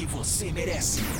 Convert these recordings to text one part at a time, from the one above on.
Porque você merece.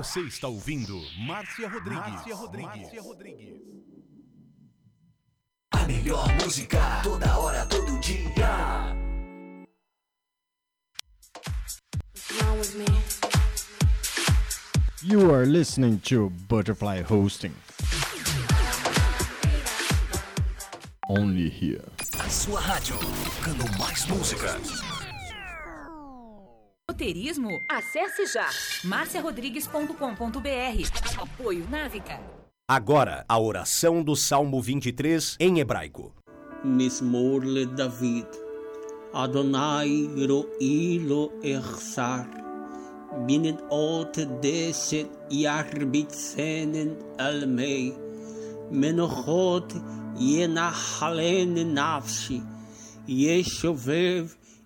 Você está ouvindo Márcia Rodrigues. Márcia Rodrigues. Márcia Rodrigues. A melhor música, toda hora, todo dia. You are listening to Butterfly Hosting. Only here. A sua rádio, tocando mais músicas. Roteirismo? Acesse já marciarodrigues.com.br. Apoio Návica. Agora, a oração do Salmo 23 em hebraico. Mismorle David. Adonai ro'i lo echsar. Binet ot deset yarbitzenen almei. Menochot yenachalen nafshi. Yeshovev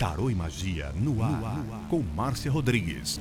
Tarô e Magia no ar, com Márcia Rodrigues.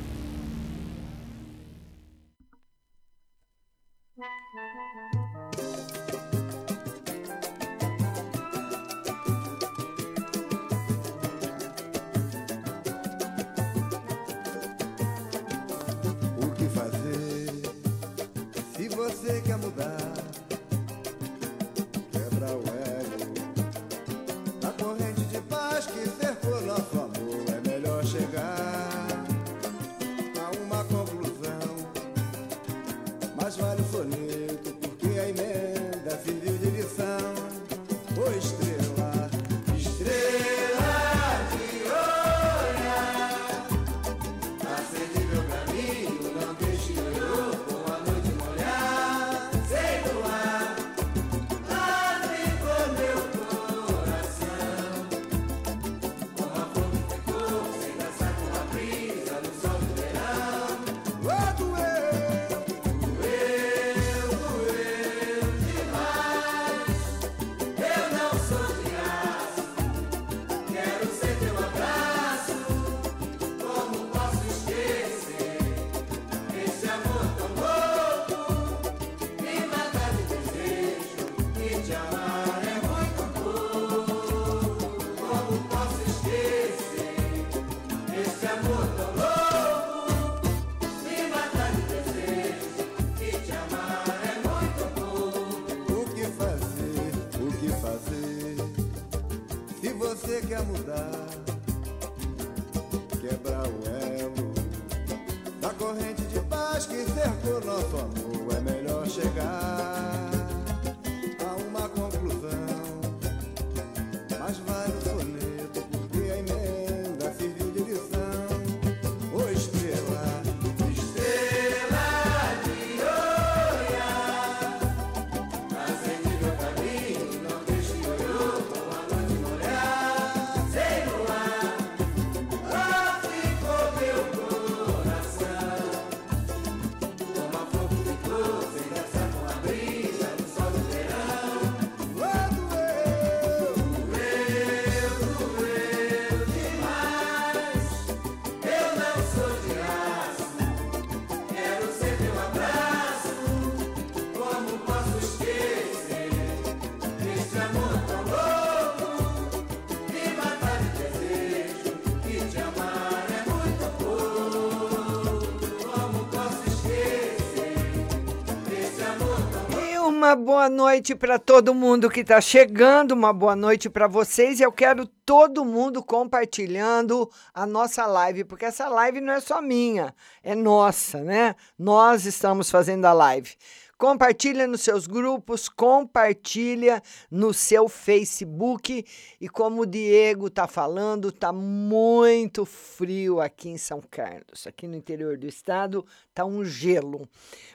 Uma boa noite para todo mundo que está chegando, uma boa noite para vocês. Eu quero todo mundo compartilhando a nossa live, porque essa live não é só minha, é nossa, né? Nós estamos fazendo a live. Compartilha nos seus grupos, compartilha no seu Facebook. E como o Diego está falando, está muito frio aqui em São Carlos. Aqui no interior do estado está um gelo.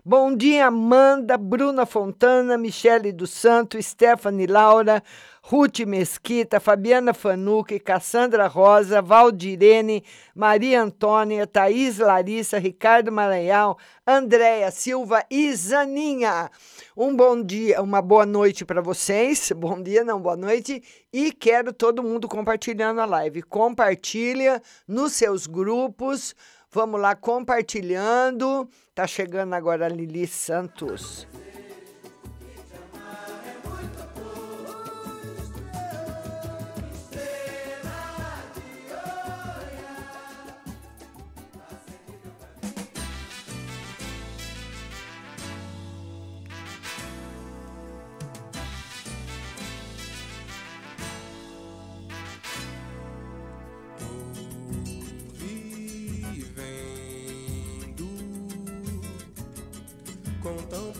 Bom dia, Amanda, Bruna Fontana, Michele dos Santos, Stephanie Laura, Ruth Mesquita, Fabiana Fanucchi, Cassandra Rosa, Valdirene, Maria Antônia, Thaís Larissa, Ricardo Maranhão, Andréia Silva e Zaninha. Um bom dia, uma boa noite para vocês. Bom dia, não, boa noite. E quero todo mundo compartilhando a live. Compartilha nos seus grupos. Vamos lá compartilhando. Tá chegando agora a Lili Santos.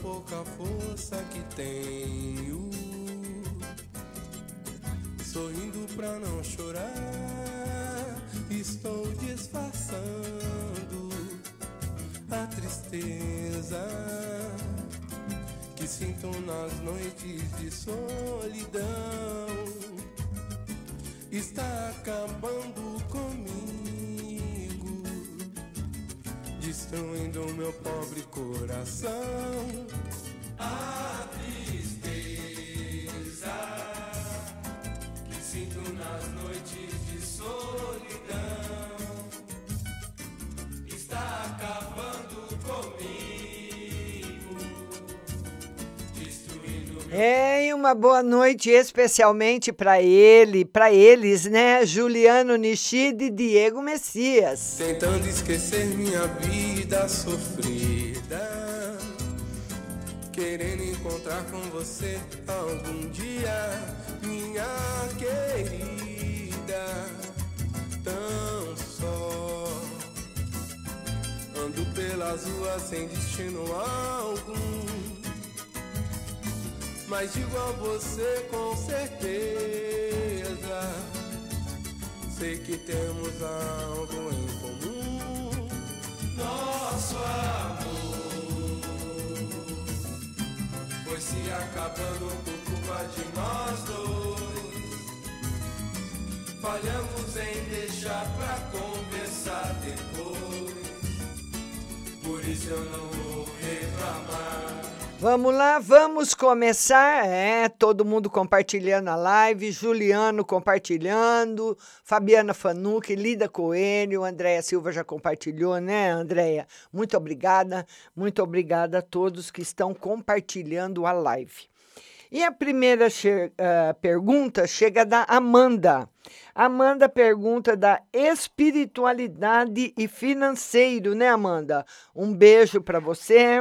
Pouca força que tenho, sorrindo pra não chorar, estou disfarçando a tristeza que sinto nas noites de solidão. Está acabando comigo, destruindo meu pobre coração. A tristeza que sinto nas noites de solidão está acabando comigo, É, e uma boa noite especialmente para ele, para eles, né? Juliano Nishida e Diego Messias. Tentando esquecer minha vida sofrida. Querendo encontrar com você algum dia, minha querida. Tão só. Ando pelas ruas sem destino algum. Mas a você com certeza. Sei que temos algo em comum. Nosso amor foi se acabando por culpa de nós dois. Falhamos em deixar pra conversar depois. Por isso eu não vou. Vamos lá, vamos começar. É, todo mundo compartilhando a live, Juliano compartilhando, Fabiana Fanucci, Lida Coelho, Andréia Silva já compartilhou, né, Andréia? Muito obrigada, muito obrigada a todos que estão compartilhando a live. E a primeira che- ah, pergunta chega da Amanda. Amanda pergunta da espiritualidade e financeiro, né, Amanda? Um beijo para você.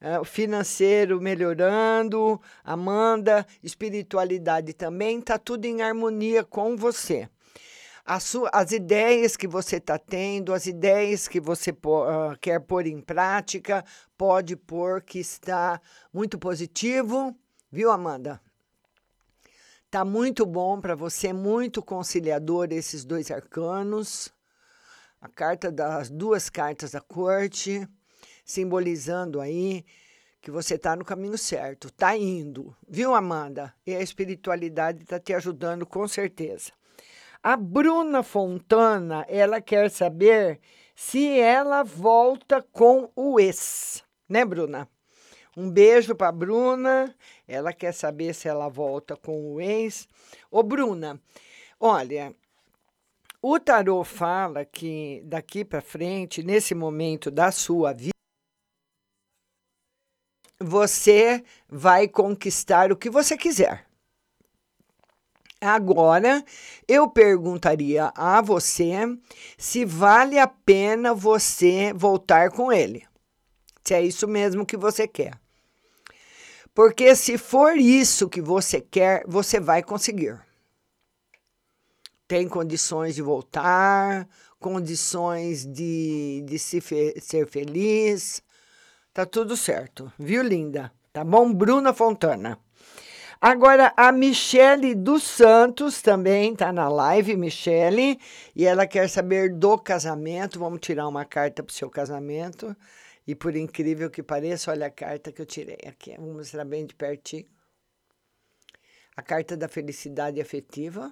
Ah, o financeiro melhorando, Amanda, espiritualidade também, tá tudo em harmonia com você. A sua- as ideias que você está tendo, as ideias que você ah, quer pôr em prática, pode pôr que está muito positivo, viu, Amanda? Tá muito bom para você, muito conciliador esses dois arcanos. A carta das duas cartas da corte, simbolizando aí que você está no caminho certo, tá indo, viu, Amanda? E a espiritualidade está te ajudando com certeza. A Bruna Fontana, ela quer saber se ela volta com o ex, né, Bruna? Um beijo para Bruna. Ela quer saber se ela volta com o ex. Ô, Bruna, olha, o tarô fala que daqui para frente, nesse momento da sua vida, você vai conquistar o que você quiser. Agora, eu perguntaria a você se vale a pena você voltar com ele. Se é isso mesmo que você quer. Porque se for isso que você quer, você vai conseguir. Tem condições de voltar, condições de, de se fe- ser feliz. Tá tudo certo, viu, linda? Tá bom? Bruna Fontana. Agora, a Michele dos Santos também está na live, Michele, e ela quer saber do casamento. Vamos tirar uma carta para o seu casamento. E por incrível que pareça, olha a carta que eu tirei aqui. Vou mostrar bem de pertinho. A carta da felicidade afetiva,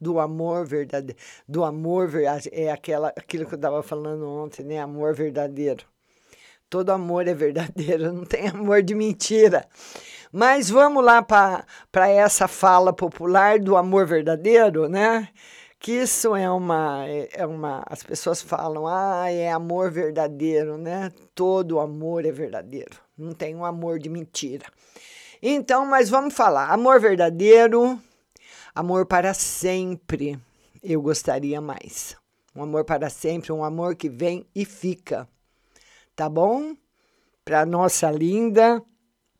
do amor verdadeiro. Do amor ver- é aquela, aquilo que eu estava falando ontem, né? Amor verdadeiro. Todo amor é verdadeiro, não tem amor de mentira. Mas vamos lá para essa fala popular do amor verdadeiro, né? Que isso é uma, é uma. As pessoas falam, ah, é amor verdadeiro, né? Todo amor é verdadeiro. Não tem um amor de mentira. Então, mas vamos falar. Amor verdadeiro, amor para sempre. Eu gostaria mais. Um amor para sempre, um amor que vem e fica. Tá bom? Para nossa linda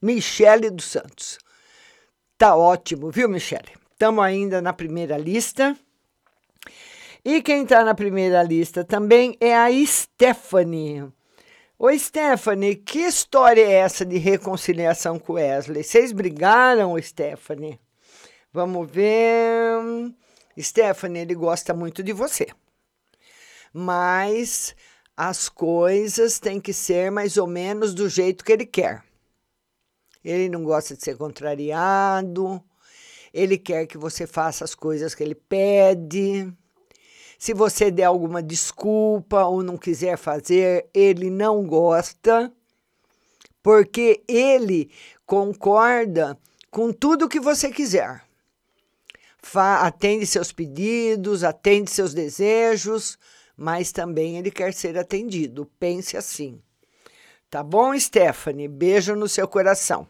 Michele dos Santos. Tá ótimo, viu, Michele? Estamos ainda na primeira lista. E quem está na primeira lista também é a Stephanie. Oi, Stephanie, que história é essa de reconciliação com Wesley? Vocês brigaram, Stephanie? Vamos ver. Stephanie, ele gosta muito de você. Mas as coisas têm que ser mais ou menos do jeito que ele quer. Ele não gosta de ser contrariado, ele quer que você faça as coisas que ele pede. Se você der alguma desculpa ou não quiser fazer, ele não gosta, porque ele concorda com tudo que você quiser. Fa atende seus pedidos, atende seus desejos, mas também ele quer ser atendido. Pense assim. Tá bom, Stephanie? Beijo no seu coração.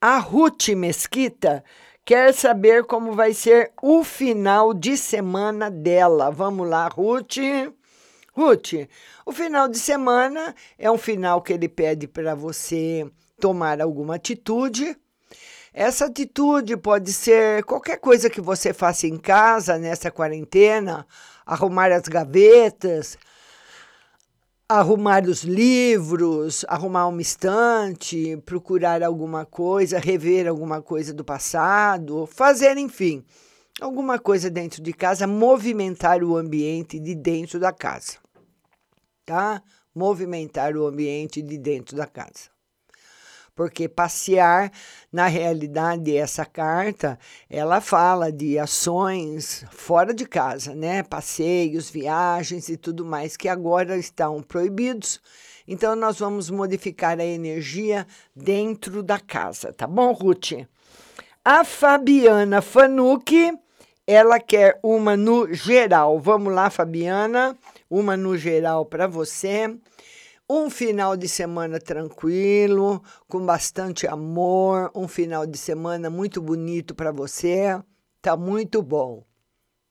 A Ruth Mesquita quer saber como vai ser o final de semana dela. Vamos lá, Ruth. Ruth, o final de semana é um final que ele pede para você tomar alguma atitude. Essa atitude pode ser qualquer coisa que você faça em casa nessa quarentena, arrumar as gavetas, arrumar os livros, arrumar uma estante, procurar alguma coisa, rever alguma coisa do passado, fazer, enfim, alguma coisa dentro de casa, movimentar o ambiente de dentro da casa. Tá? Movimentar o ambiente de dentro da casa porque passear, na realidade, essa carta, ela fala de ações fora de casa, né? Passeios, viagens e tudo mais que agora estão proibidos. Então nós vamos modificar a energia dentro da casa, tá bom, Ruth? A Fabiana Fanucci, ela quer uma no geral. Vamos lá, Fabiana, uma no geral para você um final de semana tranquilo, com bastante amor, um final de semana muito bonito para você. Tá muito bom.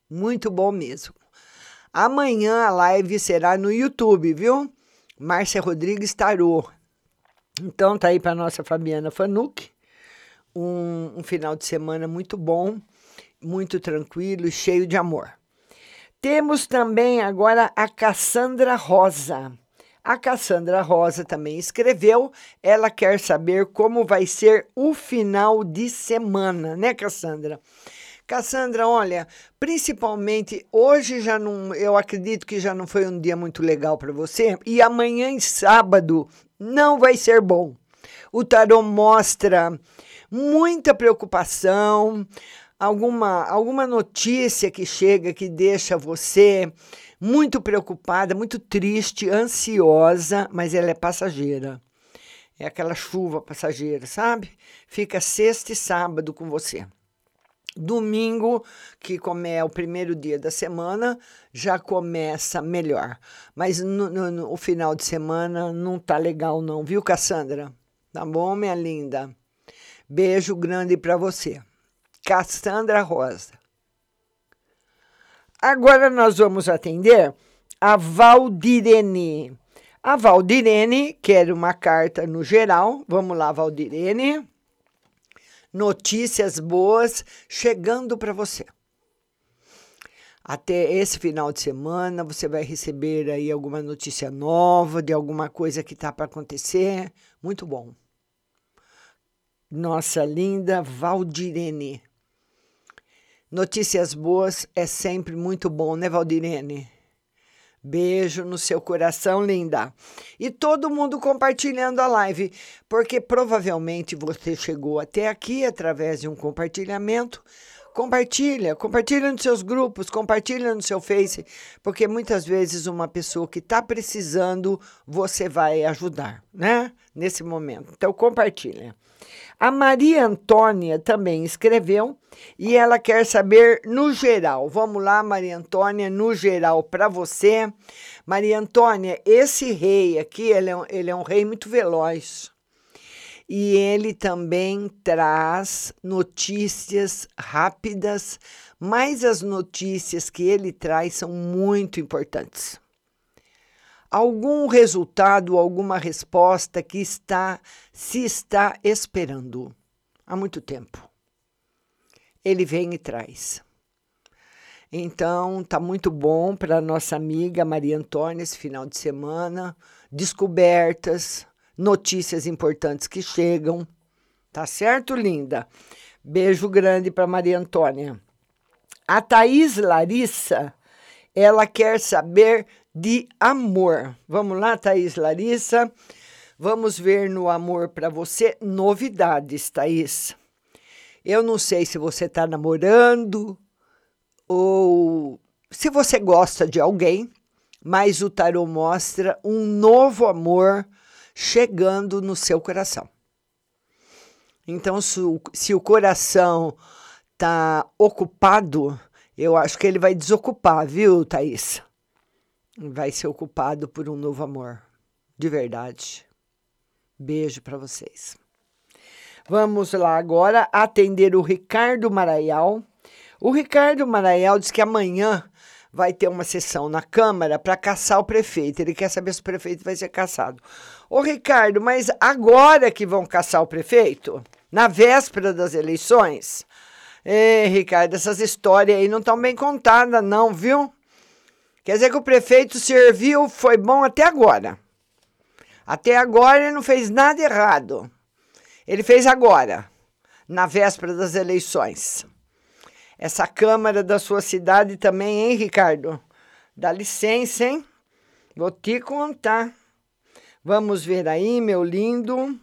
Muito bom mesmo. Amanhã a live será no YouTube, viu? Márcia Rodrigues Tarô. Então tá aí para nossa Fabiana Fanuc. Um, um final de semana muito bom, muito tranquilo cheio de amor. Temos também agora a Cassandra Rosa. A Cassandra Rosa também escreveu. Ela quer saber como vai ser o final de semana, né, Cassandra? Cassandra, olha, principalmente hoje já não, eu acredito que já não foi um dia muito legal para você e amanhã e sábado não vai ser bom. O tarô mostra muita preocupação, alguma alguma notícia que chega que deixa você muito preocupada, muito triste, ansiosa, mas ela é passageira. É aquela chuva passageira, sabe? Fica sexta e sábado com você. Domingo, que como é o primeiro dia da semana, já começa melhor. Mas no, no, no final de semana não tá legal, não, viu, Cassandra? Tá bom, minha linda? Beijo grande para você. Cassandra Rosa. Agora nós vamos atender a Valdirene. A Valdirene quer uma carta no geral. Vamos lá, Valdirene. Notícias boas chegando para você. Até esse final de semana você vai receber aí alguma notícia nova de alguma coisa que está para acontecer. Muito bom. Nossa linda Valdirene. Notícias boas é sempre muito bom, né, Valdirene? Beijo no seu coração, linda. E todo mundo compartilhando a live. porque provavelmente você chegou até aqui através de um compartilhamento. Compartilha, compartilha nos seus grupos, compartilha no seu Face, porque muitas vezes uma pessoa que está precisando, você vai ajudar, né? Nesse momento. Então, compartilha. A Maria Antônia também escreveu e ela quer saber no geral. Vamos lá, Maria Antônia, no geral para você. Maria Antônia, esse rei aqui, ele é, um, ele é um rei muito veloz. E ele também traz notícias rápidas, mas as notícias que ele traz são muito importantes algum resultado, alguma resposta que está se está esperando há muito tempo. Ele vem e traz. Então, tá muito bom para nossa amiga Maria Antônia esse final de semana, descobertas, notícias importantes que chegam. Tá certo, linda? Beijo grande para Maria Antônia. A Thaís Larissa, ela quer saber de amor. Vamos lá, Thaís Larissa. Vamos ver no amor para você novidades, Thaís. Eu não sei se você está namorando ou se você gosta de alguém, mas o tarô mostra um novo amor chegando no seu coração. Então, se o, se o coração está ocupado, eu acho que ele vai desocupar, viu, Thaís? Vai ser ocupado por um novo amor, de verdade. Beijo para vocês. Vamos lá agora atender o Ricardo Maraial. O Ricardo Maraial diz que amanhã vai ter uma sessão na Câmara para caçar o prefeito. Ele quer saber se o prefeito vai ser caçado. Ô, Ricardo, mas agora que vão caçar o prefeito? Na véspera das eleições? Ê, Ricardo, essas histórias aí não estão bem contadas, não, viu? Quer dizer que o prefeito serviu, foi bom até agora. Até agora ele não fez nada errado. Ele fez agora, na véspera das eleições. Essa Câmara da sua cidade também, hein, Ricardo? Dá licença, hein? Vou te contar. Vamos ver aí, meu lindo.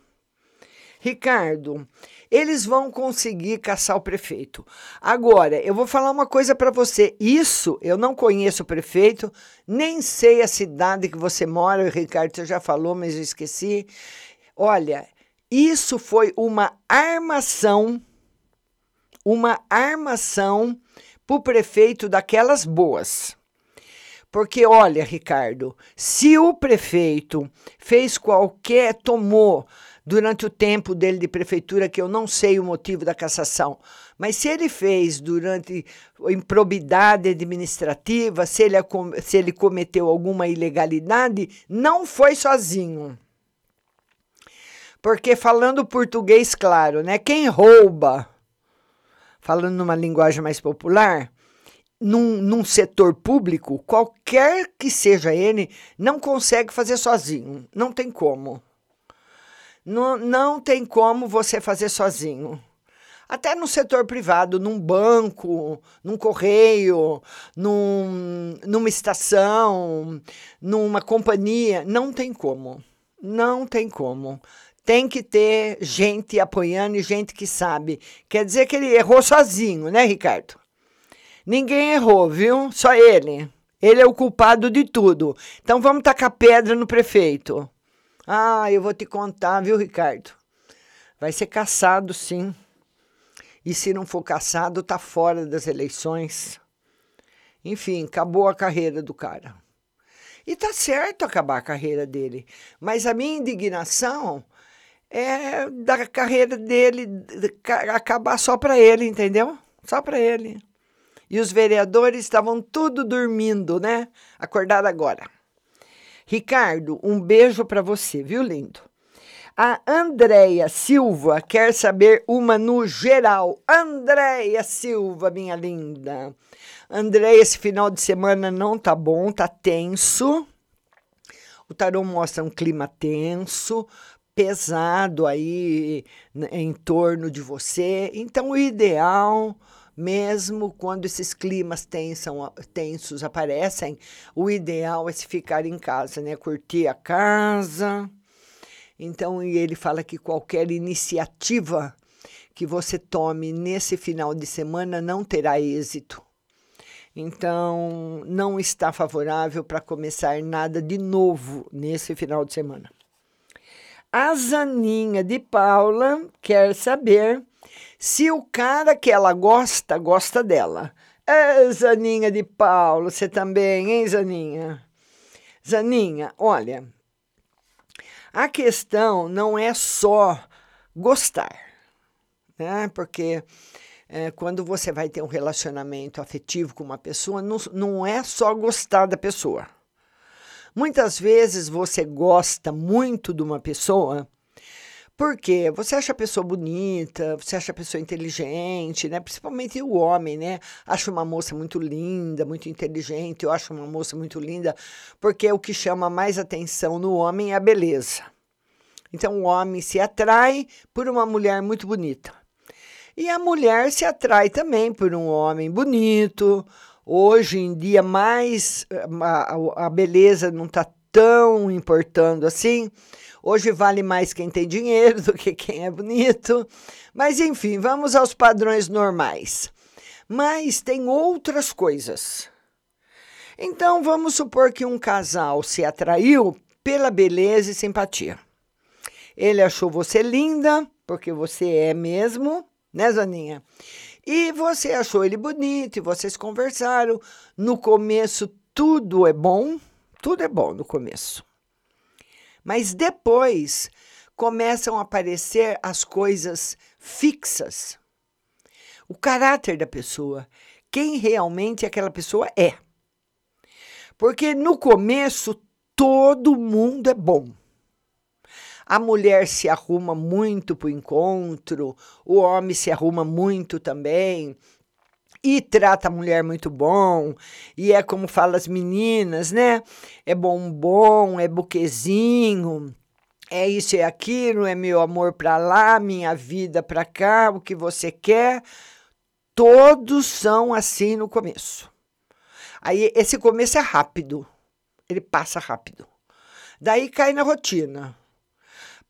Ricardo, eles vão conseguir caçar o prefeito. Agora, eu vou falar uma coisa para você. Isso, eu não conheço o prefeito, nem sei a cidade que você mora. O Ricardo você já falou, mas eu esqueci. Olha, isso foi uma armação, uma armação para o prefeito daquelas boas. Porque, olha, Ricardo, se o prefeito fez qualquer, tomou durante o tempo dele de prefeitura, que eu não sei o motivo da cassação, mas se ele fez durante improbidade administrativa, se ele, se ele cometeu alguma ilegalidade, não foi sozinho. Porque falando português claro, né? Quem rouba, falando numa linguagem mais popular, num, num, setor público, qualquer que seja ele, não consegue fazer sozinho. Não tem como. Não, não tem como você fazer sozinho. Até no setor privado, num banco, num correio, num, numa estação, numa companhia, não tem como. Não tem como. Tem que ter gente apoiando e gente que sabe. Quer dizer que ele errou sozinho, né, Ricardo? Ninguém errou, viu? Só ele. Ele é o culpado de tudo. Então vamos tacar pedra no prefeito. Ah, eu vou te contar, viu, Ricardo? Vai ser caçado, sim. E se não for caçado, tá fora das eleições. Enfim, acabou a carreira do cara. E tá certo acabar a carreira dele. Mas a minha indignação é da carreira dele acabar só para ele, entendeu? Só para ele. E os vereadores estavam tudo dormindo, né? Acordaram agora. Ricardo, um beijo para você, viu, lindo? A Andréia Silva quer saber uma no geral. Andréia Silva, minha linda. Andréia, esse final de semana não tá bom, tá tenso. O tarô mostra um clima tenso, pesado aí em torno de você. Então, o ideal mesmo quando esses climas tensam, tensos aparecem, o ideal é se ficar em casa, né? Curtir a casa. Então, e ele fala que qualquer iniciativa que você tome nesse final de semana não terá êxito. Então, não está favorável para começar nada de novo nesse final de semana. A Zaninha de Paula quer saber se o cara que ela gosta, gosta dela. É, Zaninha de Paula, você também, hein, Zaninha? Zaninha, olha, a questão não é só gostar, né? Porque é, quando você vai ter um relacionamento afetivo com uma pessoa, não, não é só gostar da pessoa. Muitas vezes você gosta muito de uma pessoa porque você acha a pessoa bonita, você acha a pessoa inteligente, né? Principalmente o homem, né? Acha uma moça muito linda, muito inteligente. Eu acho uma moça muito linda, porque o que chama mais atenção no homem é a beleza. Então o homem se atrai por uma mulher muito bonita. E a mulher se atrai também por um homem bonito. Hoje em dia, mais a, a beleza não está tão importando assim. Hoje vale mais quem tem dinheiro do que quem é bonito. Mas enfim, vamos aos padrões normais. Mas tem outras coisas. Então vamos supor que um casal se atraiu pela beleza e simpatia. Ele achou você linda, porque você é mesmo, né, Zaninha? E você achou ele bonito, e vocês conversaram. No começo, tudo é bom, tudo é bom no começo. Mas depois começam a aparecer as coisas fixas. O caráter da pessoa, quem realmente aquela pessoa é. Porque no começo todo mundo é bom. A mulher se arruma muito para o encontro, o homem se arruma muito também, e trata a mulher muito bom, e é como fala as meninas, né? É bombom, é buquezinho, é isso, é aquilo, é meu amor para lá, minha vida para cá, o que você quer. Todos são assim no começo. Aí esse começo é rápido, ele passa rápido. Daí cai na rotina.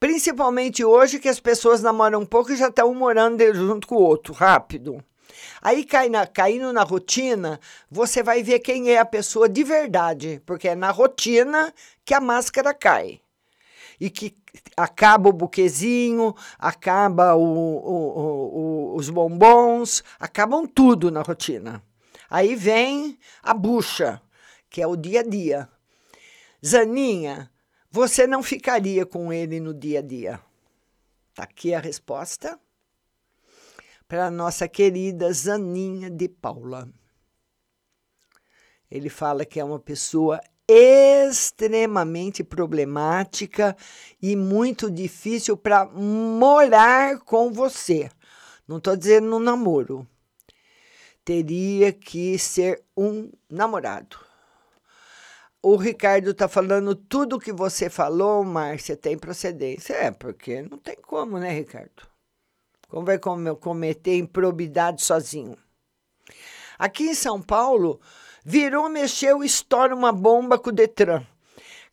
Principalmente hoje que as pessoas namoram um pouco e já estão morando junto com o outro, rápido. Aí cai na, caindo na rotina, você vai ver quem é a pessoa de verdade, porque é na rotina que a máscara cai. E que acaba o buquezinho, acaba o, o, o, os bombons, acabam tudo na rotina. Aí vem a bucha, que é o dia a dia. Zaninha, você não ficaria com ele no dia a dia? Tá aqui a resposta para nossa querida Zaninha de Paula. Ele fala que é uma pessoa extremamente problemática e muito difícil para morar com você. Não estou dizendo no namoro. Teria que ser um namorado. O Ricardo está falando tudo que você falou, Márcia, tem procedência. É, porque não tem como, né, Ricardo? Como vai cometer improbidade sozinho? Aqui em São Paulo, virou, mexeu, estoura uma bomba com o Detran.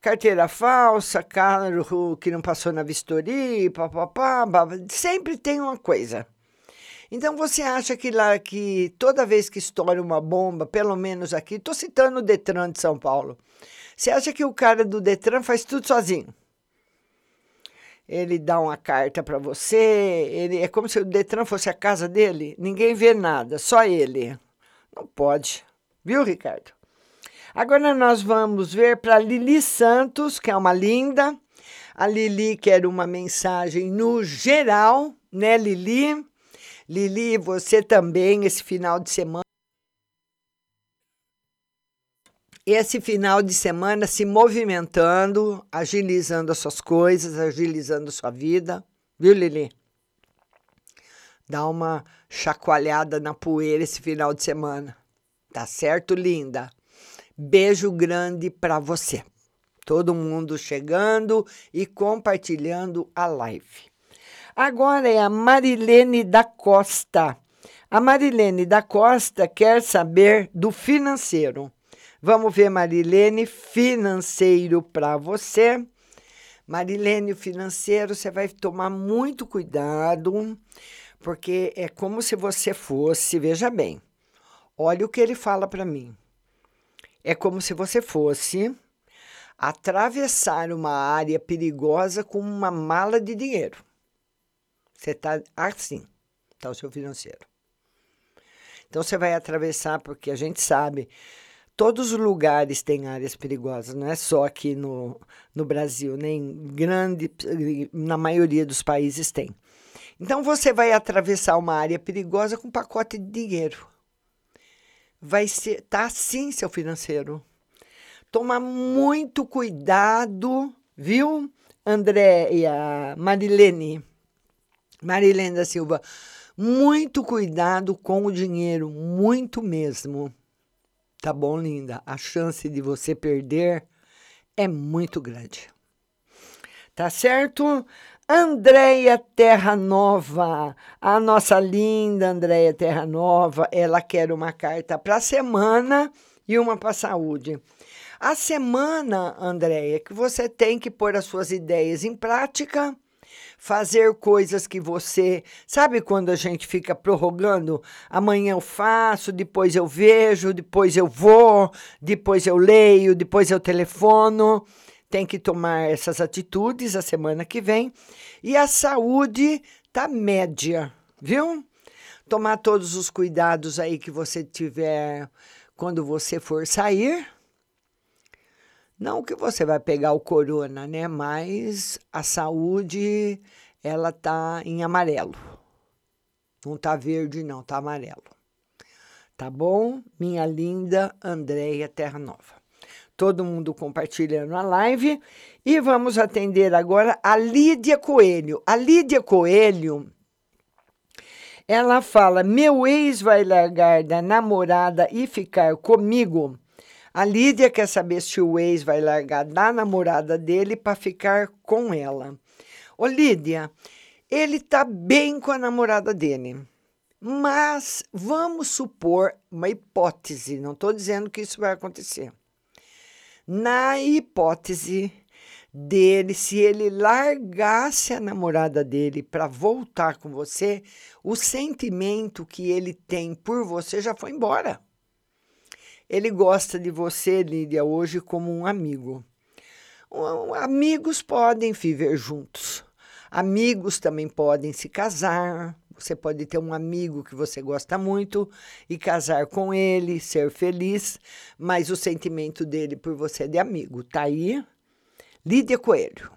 Carteira falsa, carro que não passou na vistoria, papapá, sempre tem uma coisa. Então você acha que lá que toda vez que estoura uma bomba, pelo menos aqui, estou citando o Detran de São Paulo, você acha que o cara do Detran faz tudo sozinho? Ele dá uma carta para você, ele é como se o Detran fosse a casa dele, ninguém vê nada, só ele. Não pode. Viu, Ricardo? Agora nós vamos ver para Lili Santos, que é uma linda. A Lili quer uma mensagem no geral, né, Lili? Lili, você também esse final de semana esse final de semana se movimentando, agilizando as suas coisas, agilizando a sua vida. Viu, Lili? Dá uma chacoalhada na poeira esse final de semana. Tá certo, linda? Beijo grande para você. Todo mundo chegando e compartilhando a live. Agora é a Marilene da Costa. A Marilene da Costa quer saber do financeiro. Vamos ver, Marilene, financeiro para você. Marilene, o financeiro, você vai tomar muito cuidado, porque é como se você fosse, veja bem, olha o que ele fala para mim. É como se você fosse atravessar uma área perigosa com uma mala de dinheiro. Você está assim, está o seu financeiro. Então você vai atravessar, porque a gente sabe, todos os lugares têm áreas perigosas, não é só aqui no, no Brasil, nem grande, na maioria dos países tem. Então você vai atravessar uma área perigosa com um pacote de dinheiro. Vai ser, tá assim seu financeiro. Toma muito cuidado, viu, André e a Marilene? Marilene da Silva, muito cuidado com o dinheiro, muito mesmo. Tá bom, linda? A chance de você perder é muito grande. Tá certo? Andréia Terra Nova, a nossa linda Andréia Terra Nova, ela quer uma carta para a semana e uma para a saúde. A semana, Andréia, que você tem que pôr as suas ideias em prática fazer coisas que você. Sabe quando a gente fica prorrogando? Amanhã eu faço, depois eu vejo, depois eu vou, depois eu leio, depois eu telefono. Tem que tomar essas atitudes a semana que vem. E a saúde tá média, viu? Tomar todos os cuidados aí que você tiver quando você for sair. Não que você vai pegar o corona, né? Mas a saúde, ela tá em amarelo. Não tá verde, não, tá amarelo. Tá bom? Minha linda Andréia Terra Nova. Todo mundo compartilhando a live. E vamos atender agora a Lídia Coelho. A Lídia Coelho, ela fala: Meu ex vai largar da namorada e ficar comigo. A Lídia quer saber se o ex vai largar da namorada dele para ficar com ela. Ô Lídia, ele tá bem com a namorada dele. Mas vamos supor uma hipótese, não estou dizendo que isso vai acontecer. Na hipótese dele, se ele largasse a namorada dele para voltar com você, o sentimento que ele tem por você já foi embora. Ele gosta de você, Lídia, hoje como um amigo. Amigos podem viver juntos. Amigos também podem se casar. Você pode ter um amigo que você gosta muito e casar com ele, ser feliz, mas o sentimento dele por você é de amigo. Tá aí? Lídia Coelho.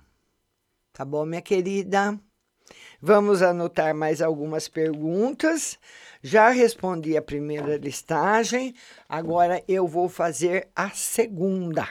Tá bom, minha querida? Vamos anotar mais algumas perguntas. Já respondi a primeira listagem, agora eu vou fazer a segunda.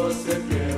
Você perdoar,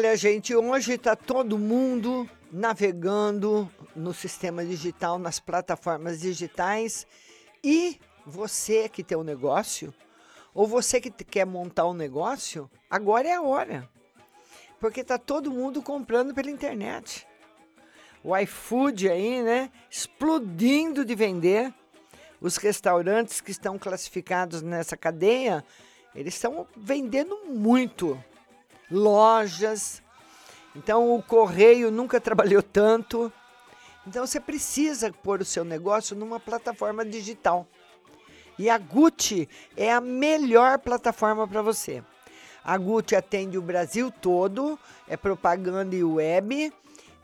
olha, gente, hoje está todo mundo navegando no sistema digital, nas plataformas digitais. E você que tem um negócio, ou você que quer montar um negócio, agora é a hora. Porque está todo mundo comprando pela internet. O iFood aí, né? Explodindo de vender. Os restaurantes que estão classificados nessa cadeia, eles estão vendendo muito lojas. Então o correio nunca trabalhou tanto. Então você precisa pôr o seu negócio numa plataforma digital. E a Gucci é a melhor plataforma para você. A Gucci atende o Brasil todo, é propaganda e web,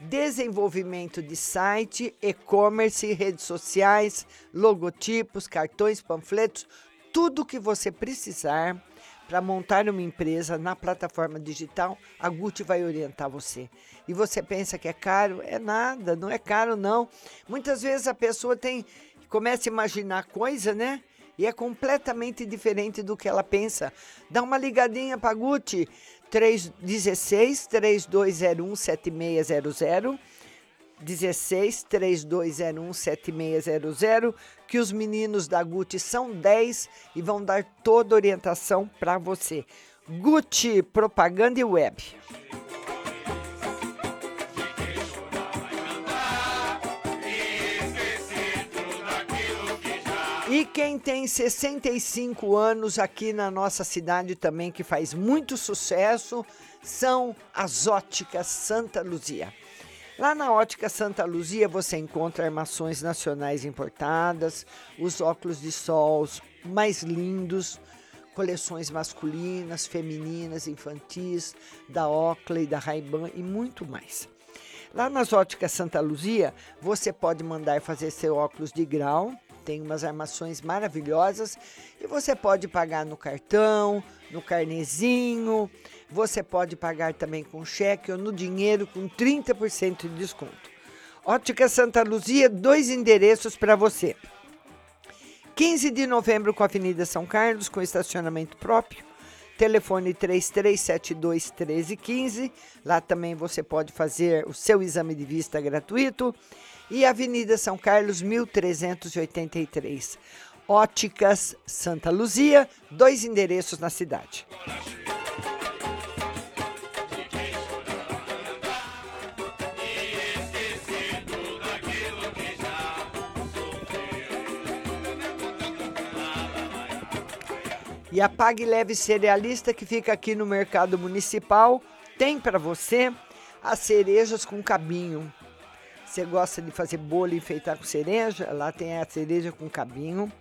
desenvolvimento de site, e-commerce, redes sociais, logotipos, cartões, panfletos, tudo que você precisar para montar uma empresa na plataforma digital, a Gucci vai orientar você. E você pensa que é caro? É nada, não é caro não. Muitas vezes a pessoa tem começa a imaginar coisa, né? E é completamente diferente do que ela pensa. Dá uma ligadinha para a Gucci 316 3201 7600 16 3201 7600, que os meninos da Gucci são 10 e vão dar toda a orientação para você. Gucci Propaganda e Web. E quem tem 65 anos aqui na nossa cidade também, que faz muito sucesso, são as óticas Santa Luzia. Lá na Ótica Santa Luzia você encontra armações nacionais importadas, os óculos de sol mais lindos, coleções masculinas, femininas, infantis, da Oakley, da Ray-Ban e muito mais. Lá nas Óticas Santa Luzia, você pode mandar fazer seu óculos de grau, tem umas armações maravilhosas e você pode pagar no cartão, no carnezinho, você pode pagar também com cheque ou no dinheiro com 30% de desconto. Ótica Santa Luzia, dois endereços para você. 15 de novembro com a Avenida São Carlos, com estacionamento próprio. Telefone 3372 1315. Lá também você pode fazer o seu exame de vista gratuito. E Avenida São Carlos, 1383. Óticas Santa Luzia, dois endereços na cidade. E a Pague Leve Cerealista, que fica aqui no Mercado Municipal, tem para você as cerejas com cabinho. Você gosta de fazer bolo e enfeitar com cereja? Lá tem a cereja com cabinho.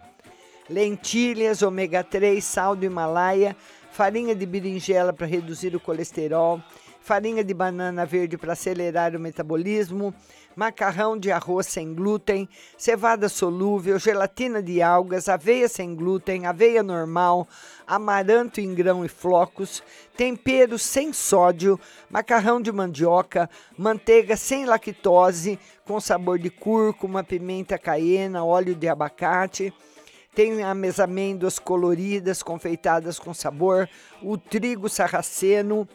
Lentilhas, ômega 3, sal do Himalaia, farinha de berinjela para reduzir o colesterol, farinha de banana verde para acelerar o metabolismo, macarrão de arroz sem glúten, cevada solúvel, gelatina de algas, aveia sem glúten, aveia normal, amaranto em grão e flocos, tempero sem sódio, macarrão de mandioca, manteiga sem lactose, com sabor de cúrcuma, pimenta caiena, óleo de abacate. Tem as amêndoas coloridas, confeitadas com sabor, o trigo sarraceno,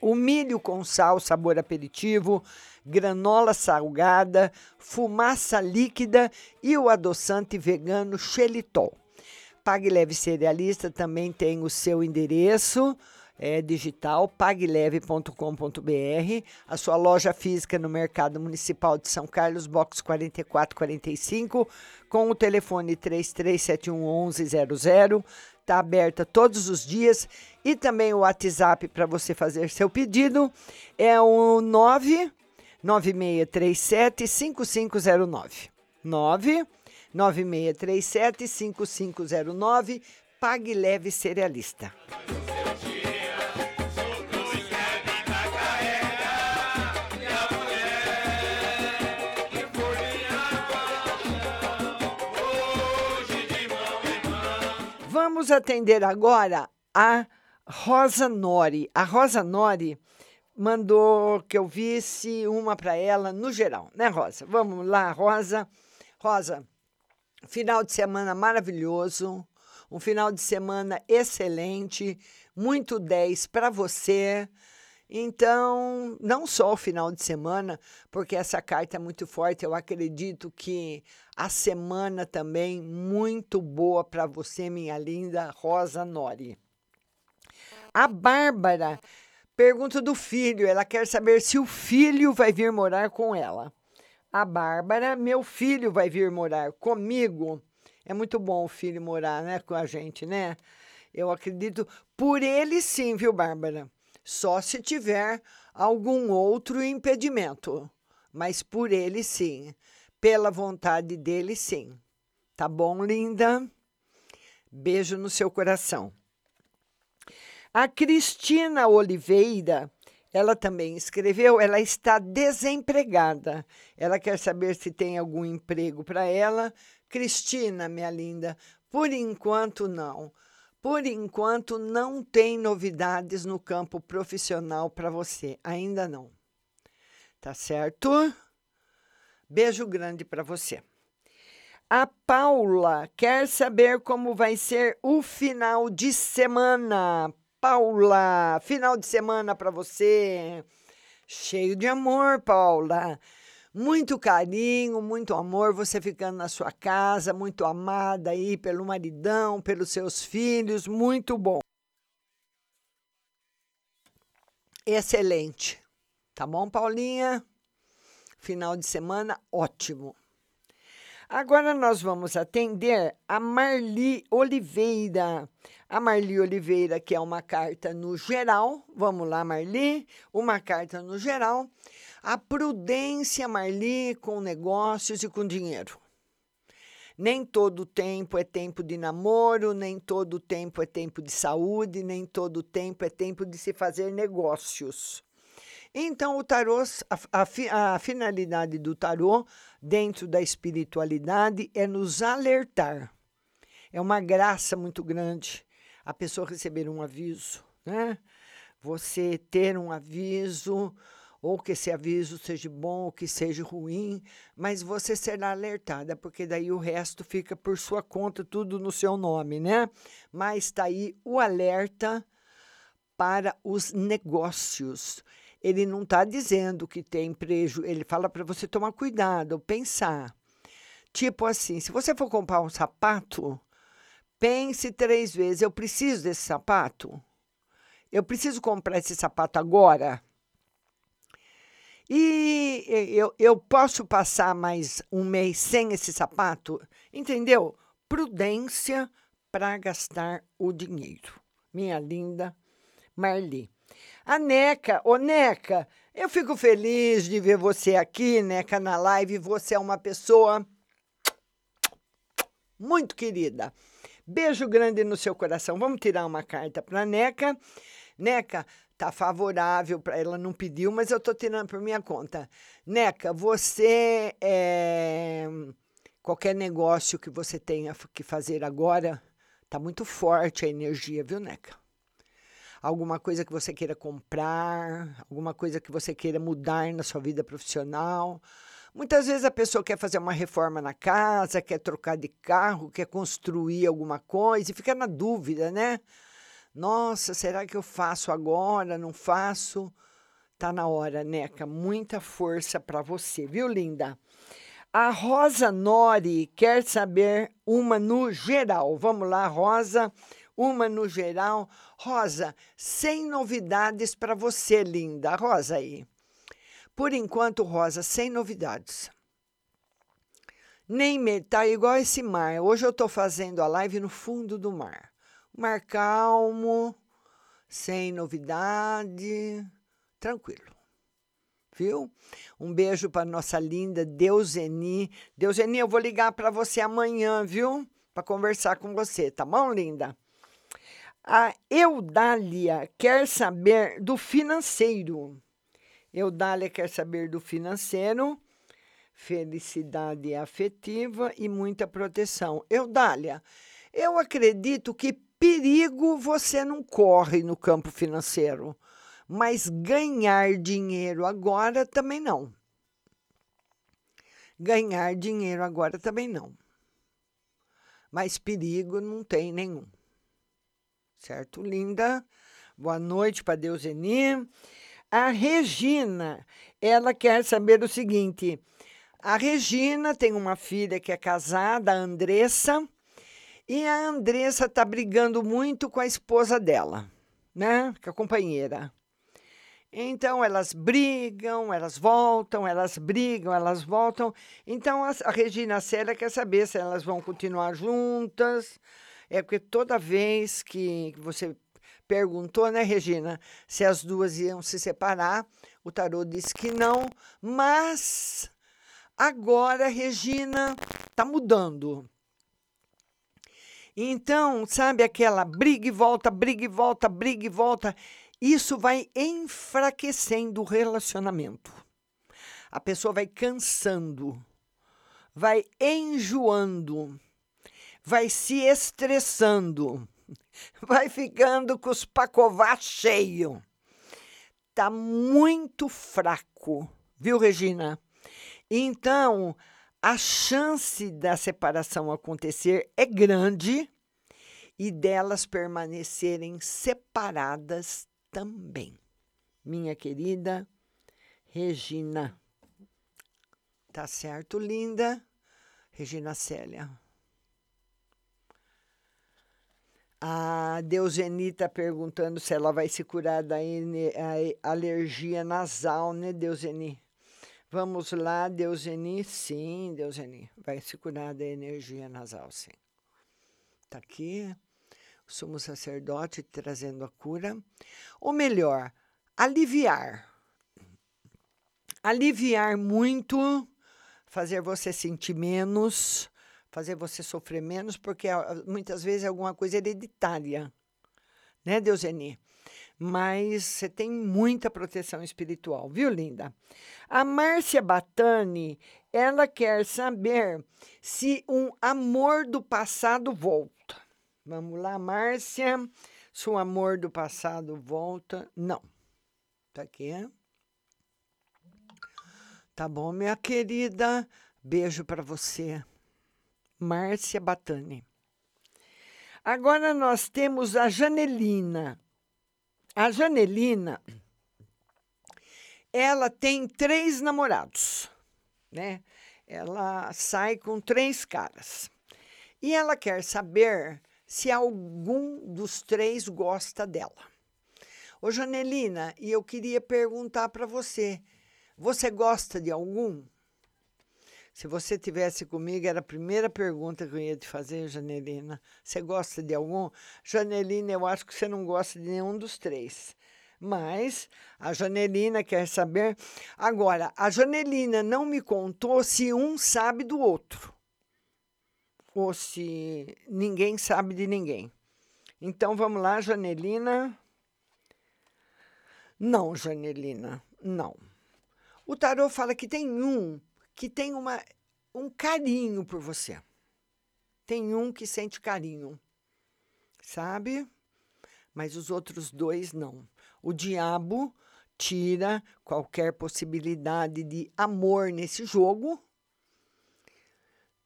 o milho com sal, sabor aperitivo, granola salgada, fumaça líquida e o adoçante vegano xelitol. Pague Leve Cerealista também tem o seu endereço é, digital, pagleve.com.br, a sua loja física no Mercado Municipal de São Carlos, box 4445, com o telefone 33711100. Está aberta todos os dias e também o WhatsApp para você fazer seu pedido é o 99637 5509. 9 9637 5509. Pague Leve Cerealista. Vamos atender agora a Rosa Nori. A Rosa Nori mandou que eu visse uma para ela no geral, né, Rosa? Vamos lá, Rosa. Rosa, final de semana maravilhoso, um final de semana excelente, muito 10 para você. Então, não só o final de semana, porque essa carta é muito forte, eu acredito que a semana também muito boa para você, minha linda Rosa Nori. A Bárbara pergunta do filho, ela quer saber se o filho vai vir morar com ela. A Bárbara, meu filho vai vir morar comigo. É muito bom o filho morar, né, com a gente, né? Eu acredito por ele sim, viu, Bárbara? Só se tiver algum outro impedimento, mas por ele sim, pela vontade dele sim. Tá bom, linda? Beijo no seu coração. A Cristina Oliveira, ela também escreveu, ela está desempregada. Ela quer saber se tem algum emprego para ela. Cristina, minha linda, por enquanto não. Por enquanto, não tem novidades no campo profissional para você. Ainda não. Tá certo? Beijo grande para você. A Paula quer saber como vai ser o final de semana. Paula, final de semana para você. Cheio de amor, Paula muito carinho, muito amor, você ficando na sua casa, muito amada aí pelo maridão, pelos seus filhos, muito bom. Excelente. Tá bom, Paulinha? Final de semana ótimo. Agora nós vamos atender a Marli Oliveira. A Marli Oliveira, que é uma carta no geral. Vamos lá, Marli. Uma carta no geral a prudência, Marli, com negócios e com dinheiro. Nem todo tempo é tempo de namoro, nem todo tempo é tempo de saúde, nem todo tempo é tempo de se fazer negócios. Então, o tarô, a, a, a finalidade do tarô, dentro da espiritualidade, é nos alertar. É uma graça muito grande a pessoa receber um aviso, né? Você ter um aviso, ou que esse aviso seja bom ou que seja ruim, mas você será alertada, porque daí o resto fica por sua conta, tudo no seu nome, né? Mas está aí o alerta para os negócios. Ele não está dizendo que tem prejuízo, ele fala para você tomar cuidado, pensar. Tipo assim, se você for comprar um sapato, pense três vezes: eu preciso desse sapato? Eu preciso comprar esse sapato agora? E eu, eu posso passar mais um mês sem esse sapato? Entendeu? Prudência para gastar o dinheiro. Minha linda Marli. A Neca, ô Neca, eu fico feliz de ver você aqui, Neca, na live. Você é uma pessoa muito querida. Beijo grande no seu coração. Vamos tirar uma carta para Neca. Neca, tá favorável para ela não pediu, mas eu tô tirando por minha conta. Neca, você é, qualquer negócio que você tenha que fazer agora, tá muito forte a energia, viu, Neca? Alguma coisa que você queira comprar, alguma coisa que você queira mudar na sua vida profissional. Muitas vezes a pessoa quer fazer uma reforma na casa, quer trocar de carro, quer construir alguma coisa e fica na dúvida, né? Nossa, será que eu faço agora? Não faço? Tá na hora, Neca. Muita força para você, viu, linda? A Rosa Nori quer saber uma no geral. Vamos lá, Rosa, uma no geral. Rosa, sem novidades para você, linda. Rosa aí. Por enquanto, Rosa, sem novidades. Nem tá igual esse mar. Hoje eu tô fazendo a live no fundo do mar. Mar calmo, sem novidade, tranquilo. Viu? Um beijo para nossa linda Deuseni. Deuseni, eu vou ligar para você amanhã, viu? Para conversar com você, tá bom, linda? A Eudália quer saber do financeiro. Eudália quer saber do financeiro felicidade afetiva e muita proteção. Eudália, eu acredito que perigo você não corre no campo financeiro, mas ganhar dinheiro agora também não. Ganhar dinheiro agora também não. Mas perigo não tem nenhum. Certo, linda? Boa noite para Deuseni. A Regina, ela quer saber o seguinte: a Regina tem uma filha que é casada, a Andressa, e a Andressa está brigando muito com a esposa dela, né? Com a companheira. Então elas brigam, elas voltam, elas brigam, elas voltam. Então a, Regina Célia quer saber se elas vão continuar juntas. É porque toda vez que você perguntou, né, Regina, se as duas iam se separar, o tarô disse que não, mas Agora, Regina, está mudando. Então, sabe aquela briga e volta, briga e volta, briga e volta? Isso vai enfraquecendo o relacionamento. A pessoa vai cansando, vai enjoando, vai se estressando, vai ficando com os pacovás cheios. Tá muito fraco, viu, Regina? Então, a chance da separação acontecer é grande e delas permanecerem separadas também. Minha querida Regina. Tá certo, linda? Regina Célia. A Deuseni está perguntando se ela vai se curar da alergia nasal, né, Deuseni? Vamos lá, Deuseni. Sim, Deuseni. Vai se curar da energia nasal, sim. Está aqui o sumo sacerdote trazendo a cura. Ou melhor, aliviar. Aliviar muito, fazer você sentir menos, fazer você sofrer menos, porque ah, muitas vezes é alguma coisa hereditária. Né, Deuseni? mas você tem muita proteção espiritual, viu, linda? A Márcia Batani, ela quer saber se um amor do passado volta. Vamos lá, Márcia. Se um amor do passado volta. Não. Tá aqui. Tá bom, minha querida. Beijo para você. Márcia Batani. Agora nós temos a Janelina. A Janelina, ela tem três namorados, né? Ela sai com três caras. E ela quer saber se algum dos três gosta dela. Ô, Janelina, e eu queria perguntar para você: você gosta de algum? Se você tivesse comigo, era a primeira pergunta que eu ia te fazer, Janelina. Você gosta de algum? Janelina, eu acho que você não gosta de nenhum dos três. Mas a Janelina quer saber. Agora, a Janelina não me contou se um sabe do outro. Ou se ninguém sabe de ninguém. Então vamos lá, Janelina. Não, Janelina, não. O tarô fala que tem um que tem uma, um carinho por você. Tem um que sente carinho, sabe? Mas os outros dois não. O diabo tira qualquer possibilidade de amor nesse jogo.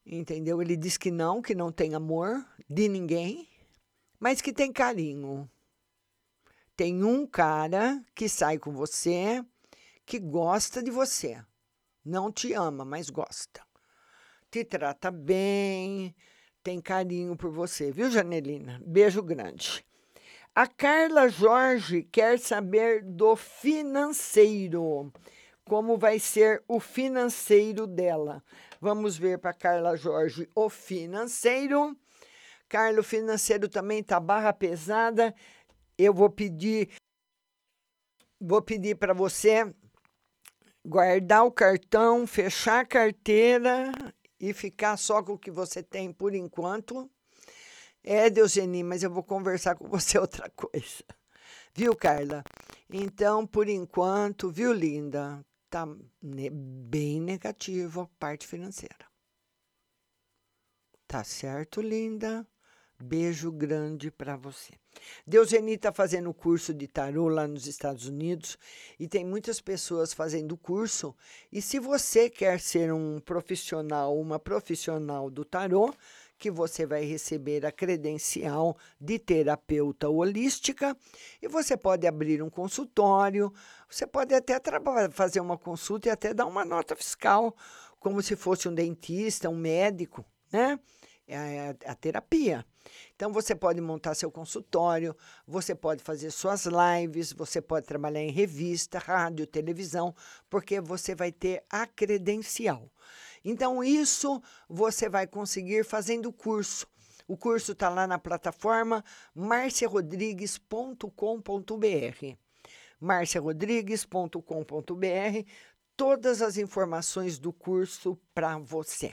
Entendeu? Ele diz que não, que não tem amor de ninguém, mas que tem carinho. Tem um cara que sai com você que gosta de você. Não te ama, mas gosta. Te trata bem, tem carinho por você, viu, Janelina? Beijo grande. A Carla Jorge quer saber do financeiro. Como vai ser o financeiro dela? Vamos ver para Carla Jorge o financeiro. Carlos, financeiro também tá barra pesada. Eu vou pedir vou pedir para você guardar o cartão, fechar a carteira e ficar só com o que você tem por enquanto. É, Deuseni, mas eu vou conversar com você outra coisa. Viu, Carla? Então, por enquanto, viu, linda? Tá ne bem negativo a parte financeira. Tá certo, linda? Beijo grande para você. Deuseni está fazendo o curso de tarô lá nos Estados Unidos e tem muitas pessoas fazendo o curso. E se você quer ser um profissional, uma profissional do tarô, que você vai receber a credencial de terapeuta holística e você pode abrir um consultório, você pode até fazer uma consulta e até dar uma nota fiscal, como se fosse um dentista, um médico, né? É a, a terapia. Então você pode montar seu consultório, você pode fazer suas lives, você pode trabalhar em revista, rádio, televisão, porque você vai ter a credencial. Então, isso você vai conseguir fazendo o curso. O curso está lá na plataforma marciarodrigues.com.br. marciarodrigues.com.br. Todas as informações do curso para você.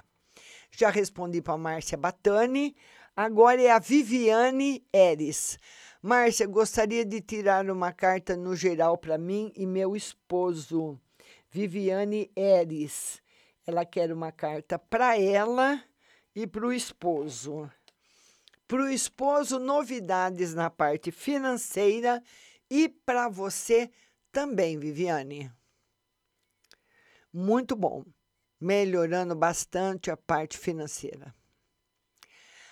Já respondi para a Márcia Batani. Agora é a Viviane Eres. Márcia, gostaria de tirar uma carta no geral para mim e meu esposo. Viviane Eres. Ela quer uma carta para ela e para o esposo. Para o esposo, novidades na parte financeira e para você também, Viviane. Muito bom. Melhorando bastante a parte financeira.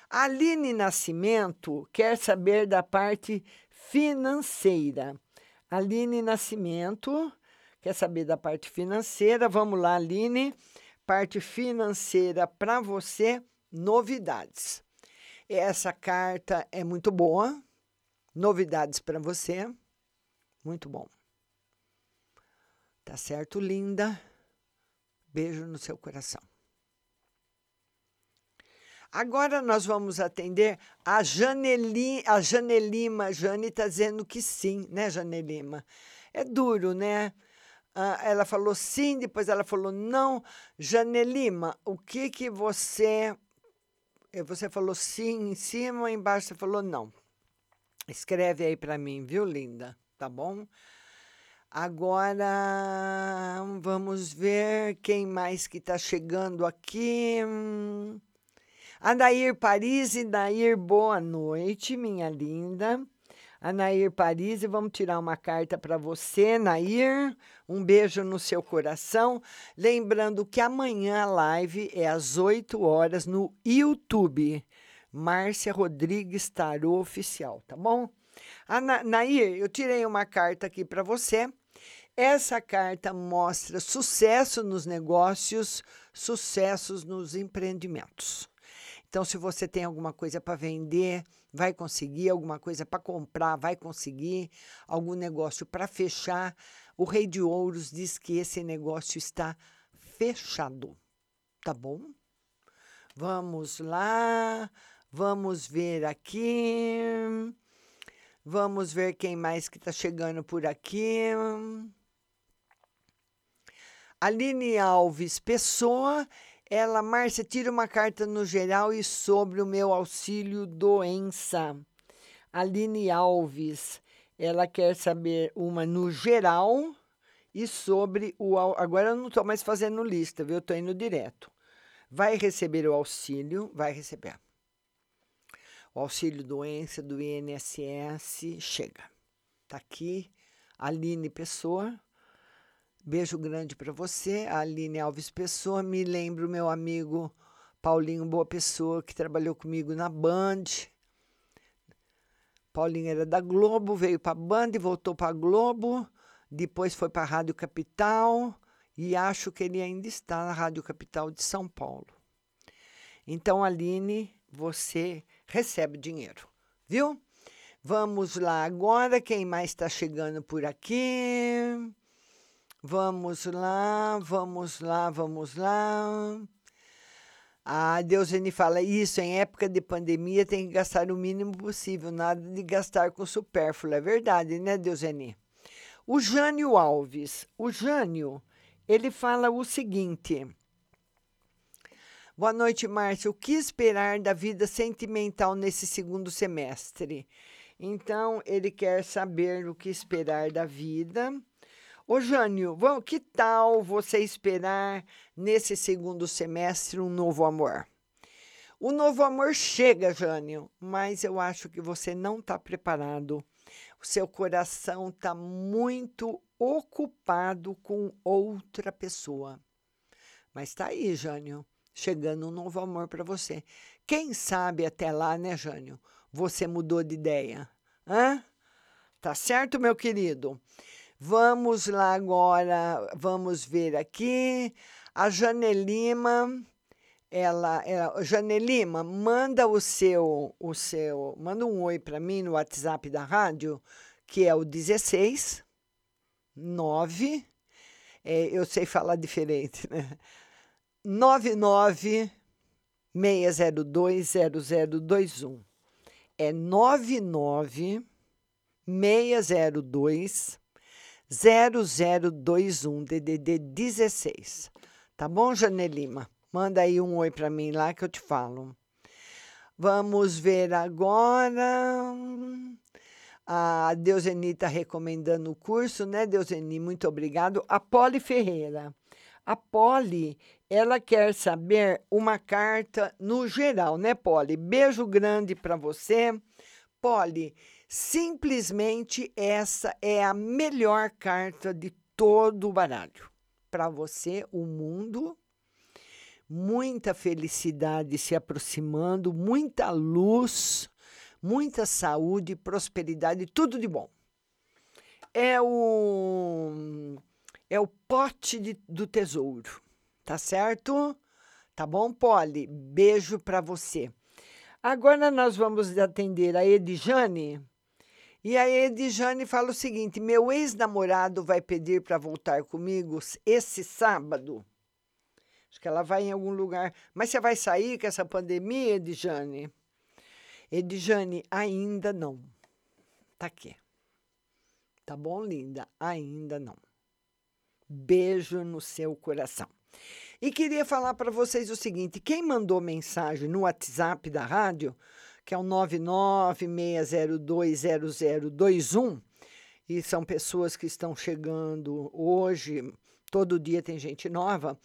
Aline Nascimento quer saber da parte financeira. Aline Nascimento quer saber da parte financeira. Vamos lá, Aline parte financeira para você, novidades. Essa carta é muito boa, novidades para você, muito bom. Tá certo, linda? Beijo no seu coração. Agora nós vamos atender a Janeli, a Janelima. Jane está dizendo que sim, né, Janelima? É duro, né? Ah, ela falou sim, depois ela falou não. Janelima, o que que você. Eh, você falou sim em cima, embaixo você falou não. Escreve aí para mim, viu, linda? Tá bom? Agora vamos ver quem mais que está chegando aqui. Anair Paris e Nair, boa noite, minha linda. A Nair Paris, e vamos tirar uma carta para você, Nair. Um beijo no seu coração. Lembrando que amanhã a live é às 8 horas no YouTube. Márcia Rodrigues Tarô Oficial, tá bom? A Na Nair, eu tirei uma carta aqui para você. Essa carta mostra sucesso nos negócios, sucessos nos empreendimentos. Então, se você tem alguma coisa para vender, vai conseguir, alguma coisa para comprar, vai conseguir, algum negócio para fechar. O Rei de Ouros diz que esse negócio está fechado. Tá bom? Vamos lá, vamos ver aqui. Vamos ver quem mais que está chegando por aqui. Aline Alves Pessoa ela, Márcia, tira uma carta no geral e sobre o meu auxílio doença. Aline Alves, ela quer saber uma no geral e sobre o. Agora eu não estou mais fazendo lista, viu? Estou indo direto. Vai receber o auxílio, vai receber. O auxílio doença do INSS chega. Está aqui, Aline Pessoa. Beijo grande para você, Aline Alves Pessoa. Me lembro meu amigo Paulinho Boa Pessoa, que trabalhou comigo na Band. Paulinho era da Globo, veio para a Band e voltou para a Globo. depois foi para a Rádio Capital e acho que ele ainda está na Rádio Capital de São Paulo. Então, Aline, você recebe dinheiro, viu? Vamos lá agora, quem mais está chegando por aqui? Vamos lá, vamos lá, vamos lá. A Deusene fala isso, em época de pandemia tem que gastar o mínimo possível, nada de gastar com supérfluo. É verdade, né, Deusene? O Jânio Alves, o Jânio, ele fala o seguinte. Boa noite, Márcia. O que esperar da vida sentimental nesse segundo semestre? Então, ele quer saber o que esperar da vida. Ô, Jânio, vamos, que tal você esperar nesse segundo semestre um novo amor? O novo amor chega, Jânio, mas eu acho que você não está preparado. O seu coração está muito ocupado com outra pessoa. Mas está aí, Jânio, chegando um novo amor para você. Quem sabe até lá, né, Jânio? Você mudou de ideia. Hã? Tá certo, meu querido? Vamos lá agora, vamos ver aqui. A Janelima, ela, ela Janelima, manda o seu, o seu, manda um oi para mim no WhatsApp da rádio, que é o 16 9 é, eu sei falar diferente, né? 99 602 0021. É 99 602 0021 DDD 16. Tá bom, Janelima? Manda aí um oi para mim lá que eu te falo. Vamos ver agora. A Deuseni está recomendando o curso, né, Deuseni? Muito obrigado. A Poli Ferreira. A Poli, ela quer saber uma carta no geral, né, Poli? Beijo grande para você. Poli, simplesmente essa é a melhor carta de todo o baralho. Para você, o mundo, muita felicidade se aproximando, muita luz, muita saúde, prosperidade, tudo de bom. É o é o pote de, do tesouro, tá certo? Tá bom, Polly? Beijo para você. Agora nós vamos atender a Edjane. E a Edjane fala o seguinte: meu ex-namorado vai pedir para voltar comigo esse sábado. Acho que ela vai em algum lugar. Mas você vai sair com essa pandemia, Edjane? Edjane, ainda não. Tá aqui. Tá bom, linda? Ainda não. Beijo no seu coração. E queria falar para vocês o seguinte: quem mandou mensagem no WhatsApp da rádio, que é o 996020021, e são pessoas que estão chegando hoje, todo dia tem gente nova,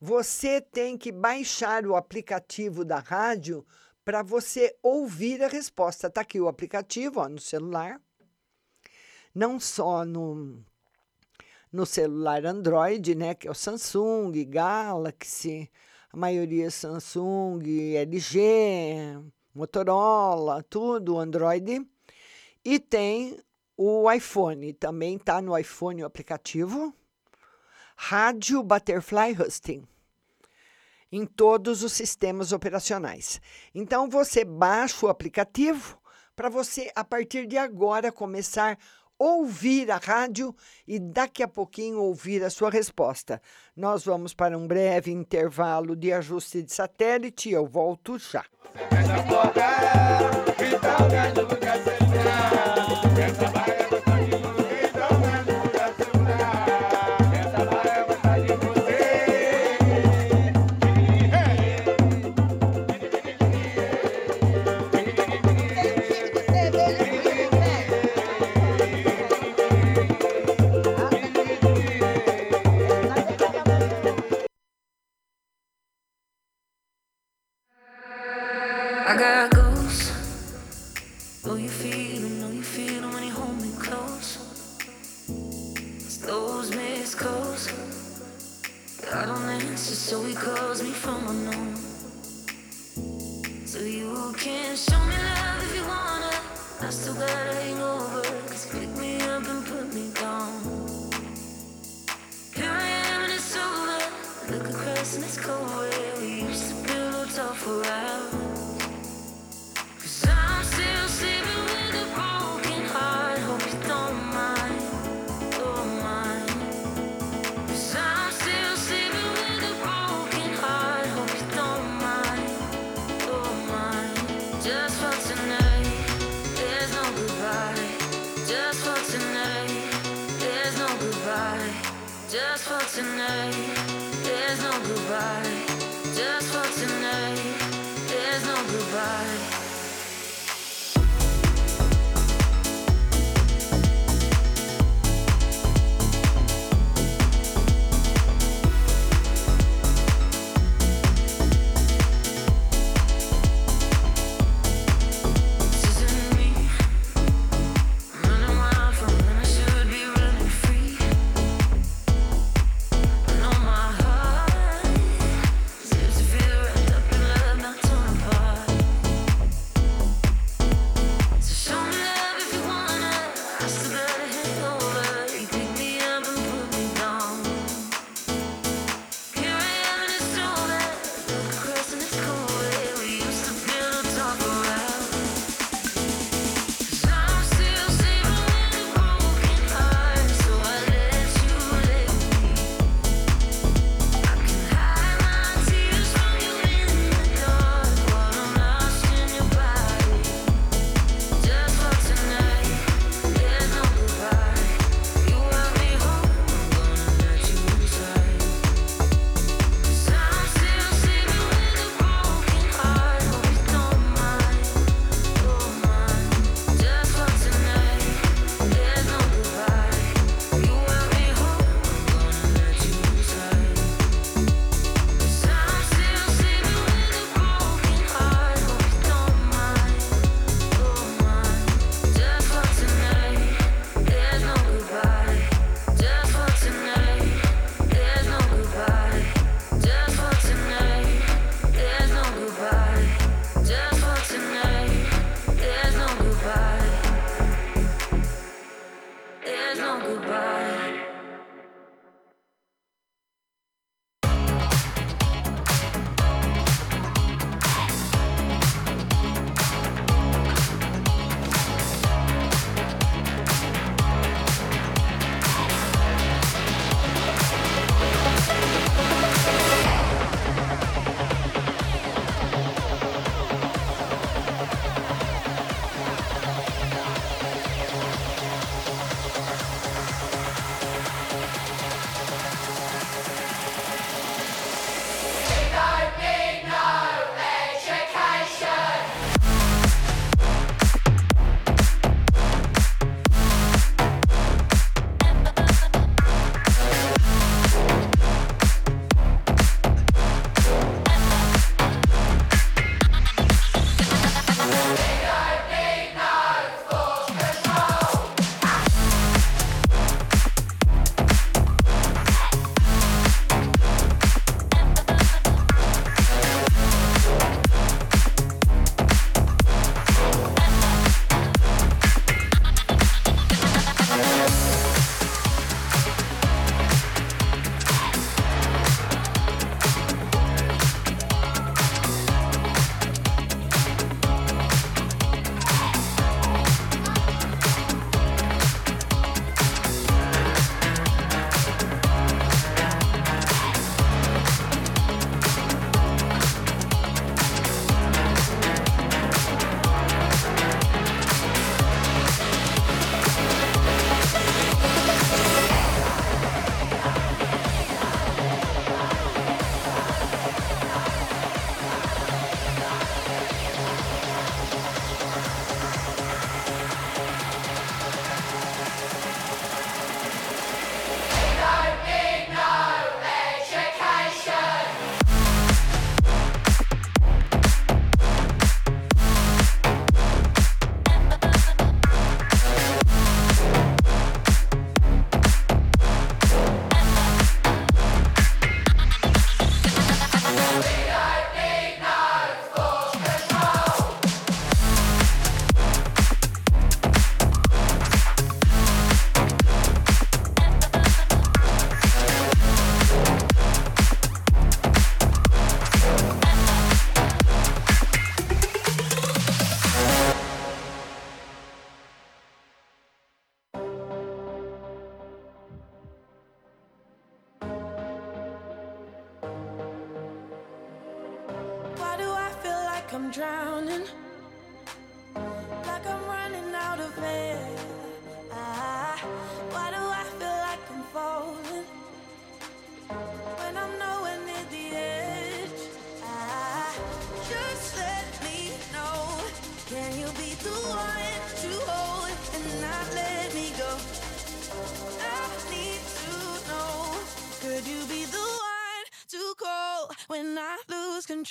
você tem que baixar o aplicativo da rádio para você ouvir a resposta. Está aqui o aplicativo ó, no celular, não só no no celular Android, né, que é o Samsung, Galaxy, a maioria é Samsung, LG, Motorola, tudo Android. E tem o iPhone, também está no iPhone o aplicativo. Rádio Butterfly Hosting em todos os sistemas operacionais. Então você baixa o aplicativo para você a partir de agora começar ouvir a rádio e daqui a pouquinho ouvir a sua resposta. Nós vamos para um breve intervalo de ajuste de satélite. Eu volto já.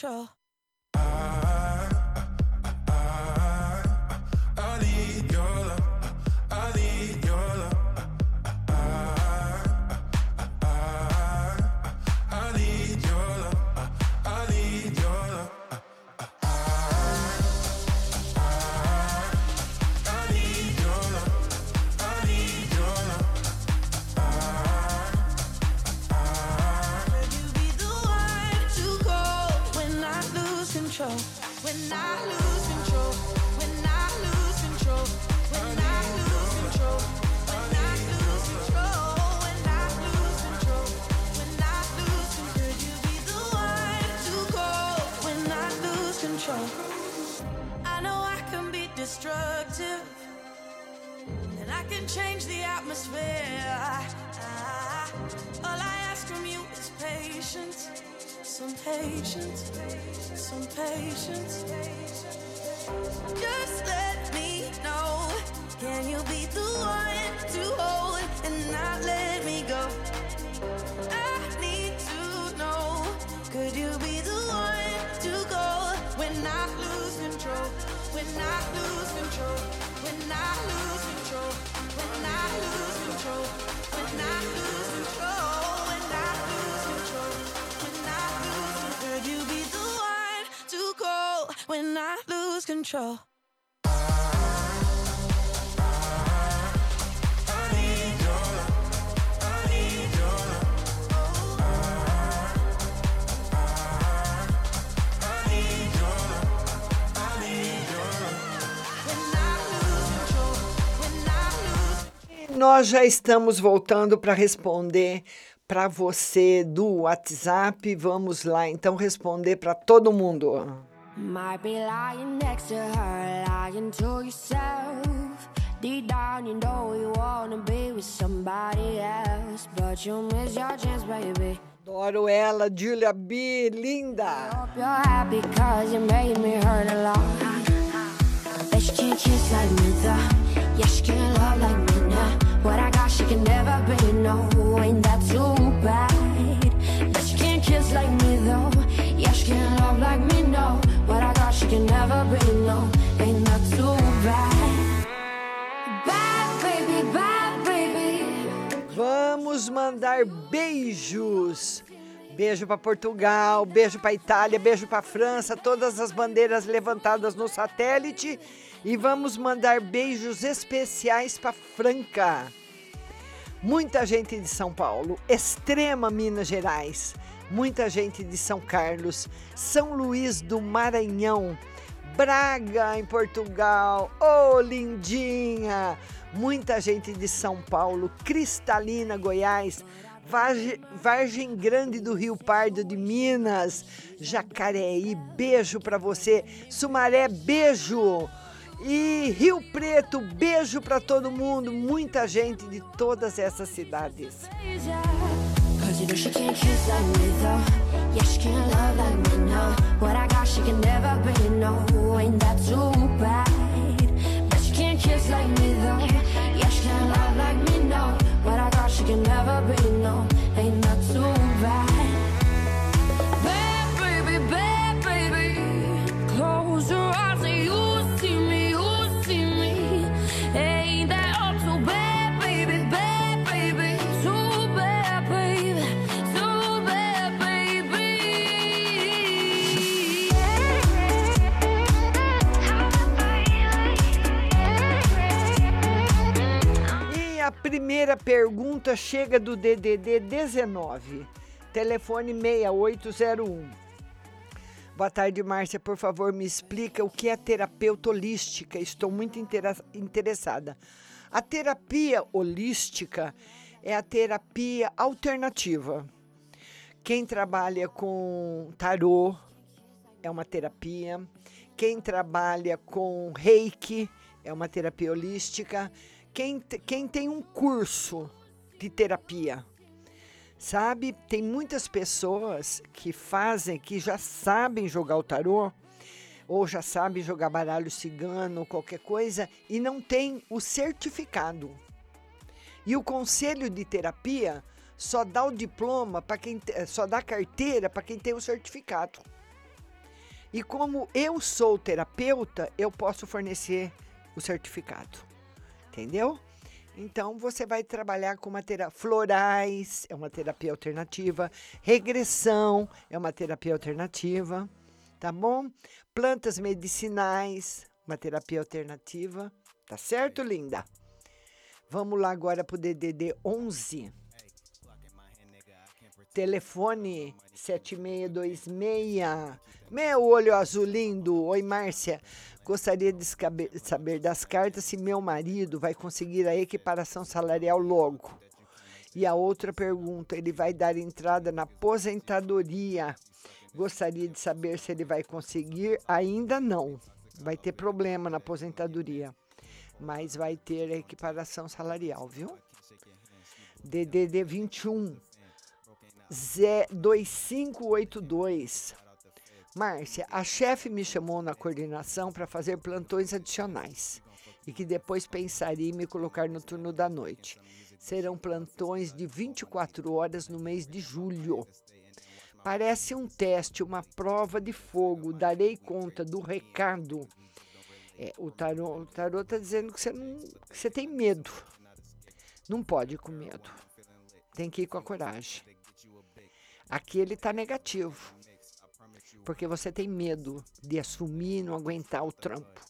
sure. Control? When I lose control. When I lose control. When I lose control. When I lose control. When I lose control. When I lose control. You be the one to call when I lose control? Nós já estamos voltando para responder para você do WhatsApp. Vamos lá, então, responder para todo mundo. Might be lying next to her, lying to yourself. Deep down, you know you wanna be with somebody else, but you miss your chance, baby. Adoro ela, Julia B, linda. Hope you're happy cause you made me hurt a lot. Bet she can't kiss like me, though. Yeah, she can't love like me. What I got, she can never be, no. Ain't that too bad? Bet she can't kiss like me, though. Yeah, she can't love like me, no. What I got, she can never be, no. Ain't that too bad? Bad baby, bad baby. Vamos mandar beijos. Beijo para Portugal, beijo para Itália, beijo para França, todas as bandeiras levantadas no satélite e vamos mandar beijos especiais para Franca. Muita gente de São Paulo, extrema Minas Gerais, muita gente de São Carlos, São Luís do Maranhão, Braga em Portugal, ô oh, lindinha! Muita gente de São Paulo, Cristalina, Goiás, Vargem, Grande do Rio Pardo de Minas, Jacareí, beijo para você, Sumaré, beijo. E Rio Preto, beijo para todo mundo, muita gente de todas essas cidades. Cause you know primeira pergunta chega do DDD 19, telefone 6801. Boa tarde, Márcia. Por favor, me explica o que é terapeuta holística. Estou muito interessada. A terapia holística é a terapia alternativa. Quem trabalha com tarô, é uma terapia. Quem trabalha com reiki é uma terapia holística. Quem, quem tem um curso de terapia, sabe? Tem muitas pessoas que fazem, que já sabem jogar o tarô, ou já sabem jogar baralho cigano, qualquer coisa, e não tem o certificado. E o conselho de terapia só dá o diploma para quem eh, só dá carteira para quem tem o certificado. E como eu sou terapeuta, eu posso fornecer o certificado. Entendeu? Então você vai trabalhar com uma terapia florais, é uma terapia alternativa, regressão é uma terapia alternativa, tá bom? Plantas medicinais, uma terapia alternativa, tá certo, linda? Vamos lá agora pro DDD 11. Telefone 7626. Meu olho azul lindo. Oi, Márcia. Gostaria de saber das cartas se meu marido vai conseguir a equiparação salarial logo. E a outra pergunta, ele vai dar entrada na aposentadoria. Gostaria de saber se ele vai conseguir. Ainda não. Vai ter problema na aposentadoria. Mas vai ter a equiparação salarial, viu? DDD 21 Zé 2582. Márcia, a chefe me chamou na coordenação para fazer plantões adicionais e que depois pensaria em me colocar no turno da noite. Serão plantões de 24 horas no mês de julho. Parece um teste, uma prova de fogo. Darei conta do recado. É, o tarô está dizendo que você, não, que você tem medo. Não pode ir com medo. Tem que ir com a coragem. Aqui ele está negativo. Porque você tem medo de assumir não aguentar o trampo.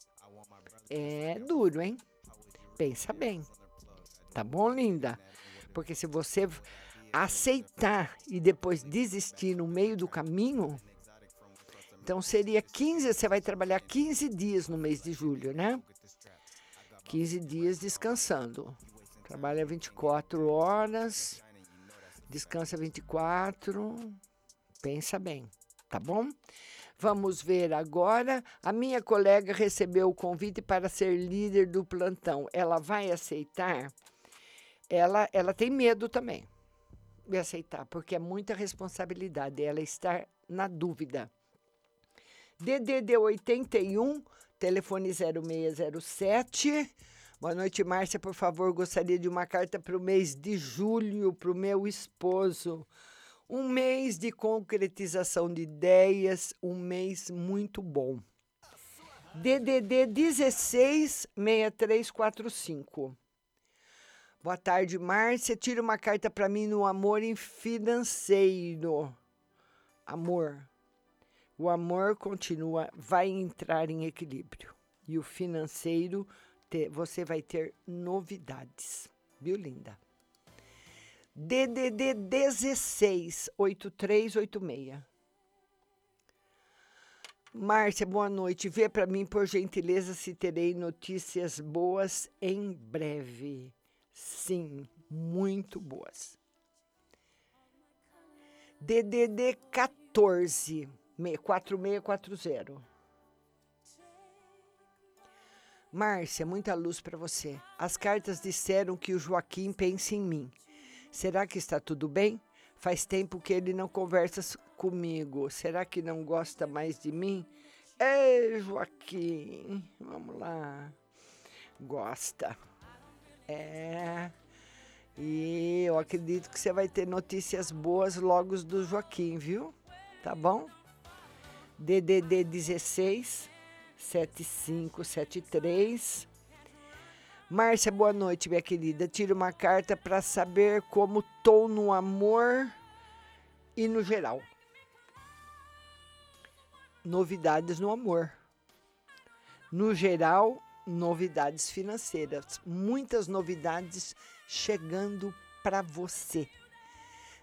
É duro, hein? Pensa bem. Tá bom, linda? Porque se você aceitar e depois desistir no meio do caminho, então seria 15, você vai trabalhar 15 dias no mês de julho, né? 15 dias descansando. Trabalha 24 horas, descansa 24. Pensa bem, tá bom? Vamos ver agora. A minha colega recebeu o convite para ser líder do plantão. Ela vai aceitar? Ela, ela tem medo também de aceitar, porque é muita responsabilidade. Ela está na dúvida. DDD 81, telefone 0607. Boa noite, Márcia. Por favor, gostaria de uma carta para o mês de julho para o meu esposo. Um mês de concretização de ideias, um mês muito bom. DDD 166345. Boa tarde, Márcia. Tira uma carta para mim no amor financeiro. Amor. O amor continua, vai entrar em equilíbrio. E o financeiro, te- você vai ter novidades. Viu, linda? DDD 16 8386. Márcia, boa noite. Vê para mim, por gentileza, se terei notícias boas em breve. Sim, muito boas. DDD 14 me- 4640. Márcia, muita luz para você. As cartas disseram que o Joaquim pensa em mim. Será que está tudo bem? Faz tempo que ele não conversa comigo. Será que não gosta mais de mim? Ei, Joaquim, vamos lá. Gosta. É. E eu acredito que você vai ter notícias boas logo do Joaquim, viu? Tá bom? DDD 16 7573. Márcia, boa noite, minha querida. Tira uma carta para saber como tô no amor e no geral. Novidades no amor. No geral, novidades financeiras. Muitas novidades chegando para você.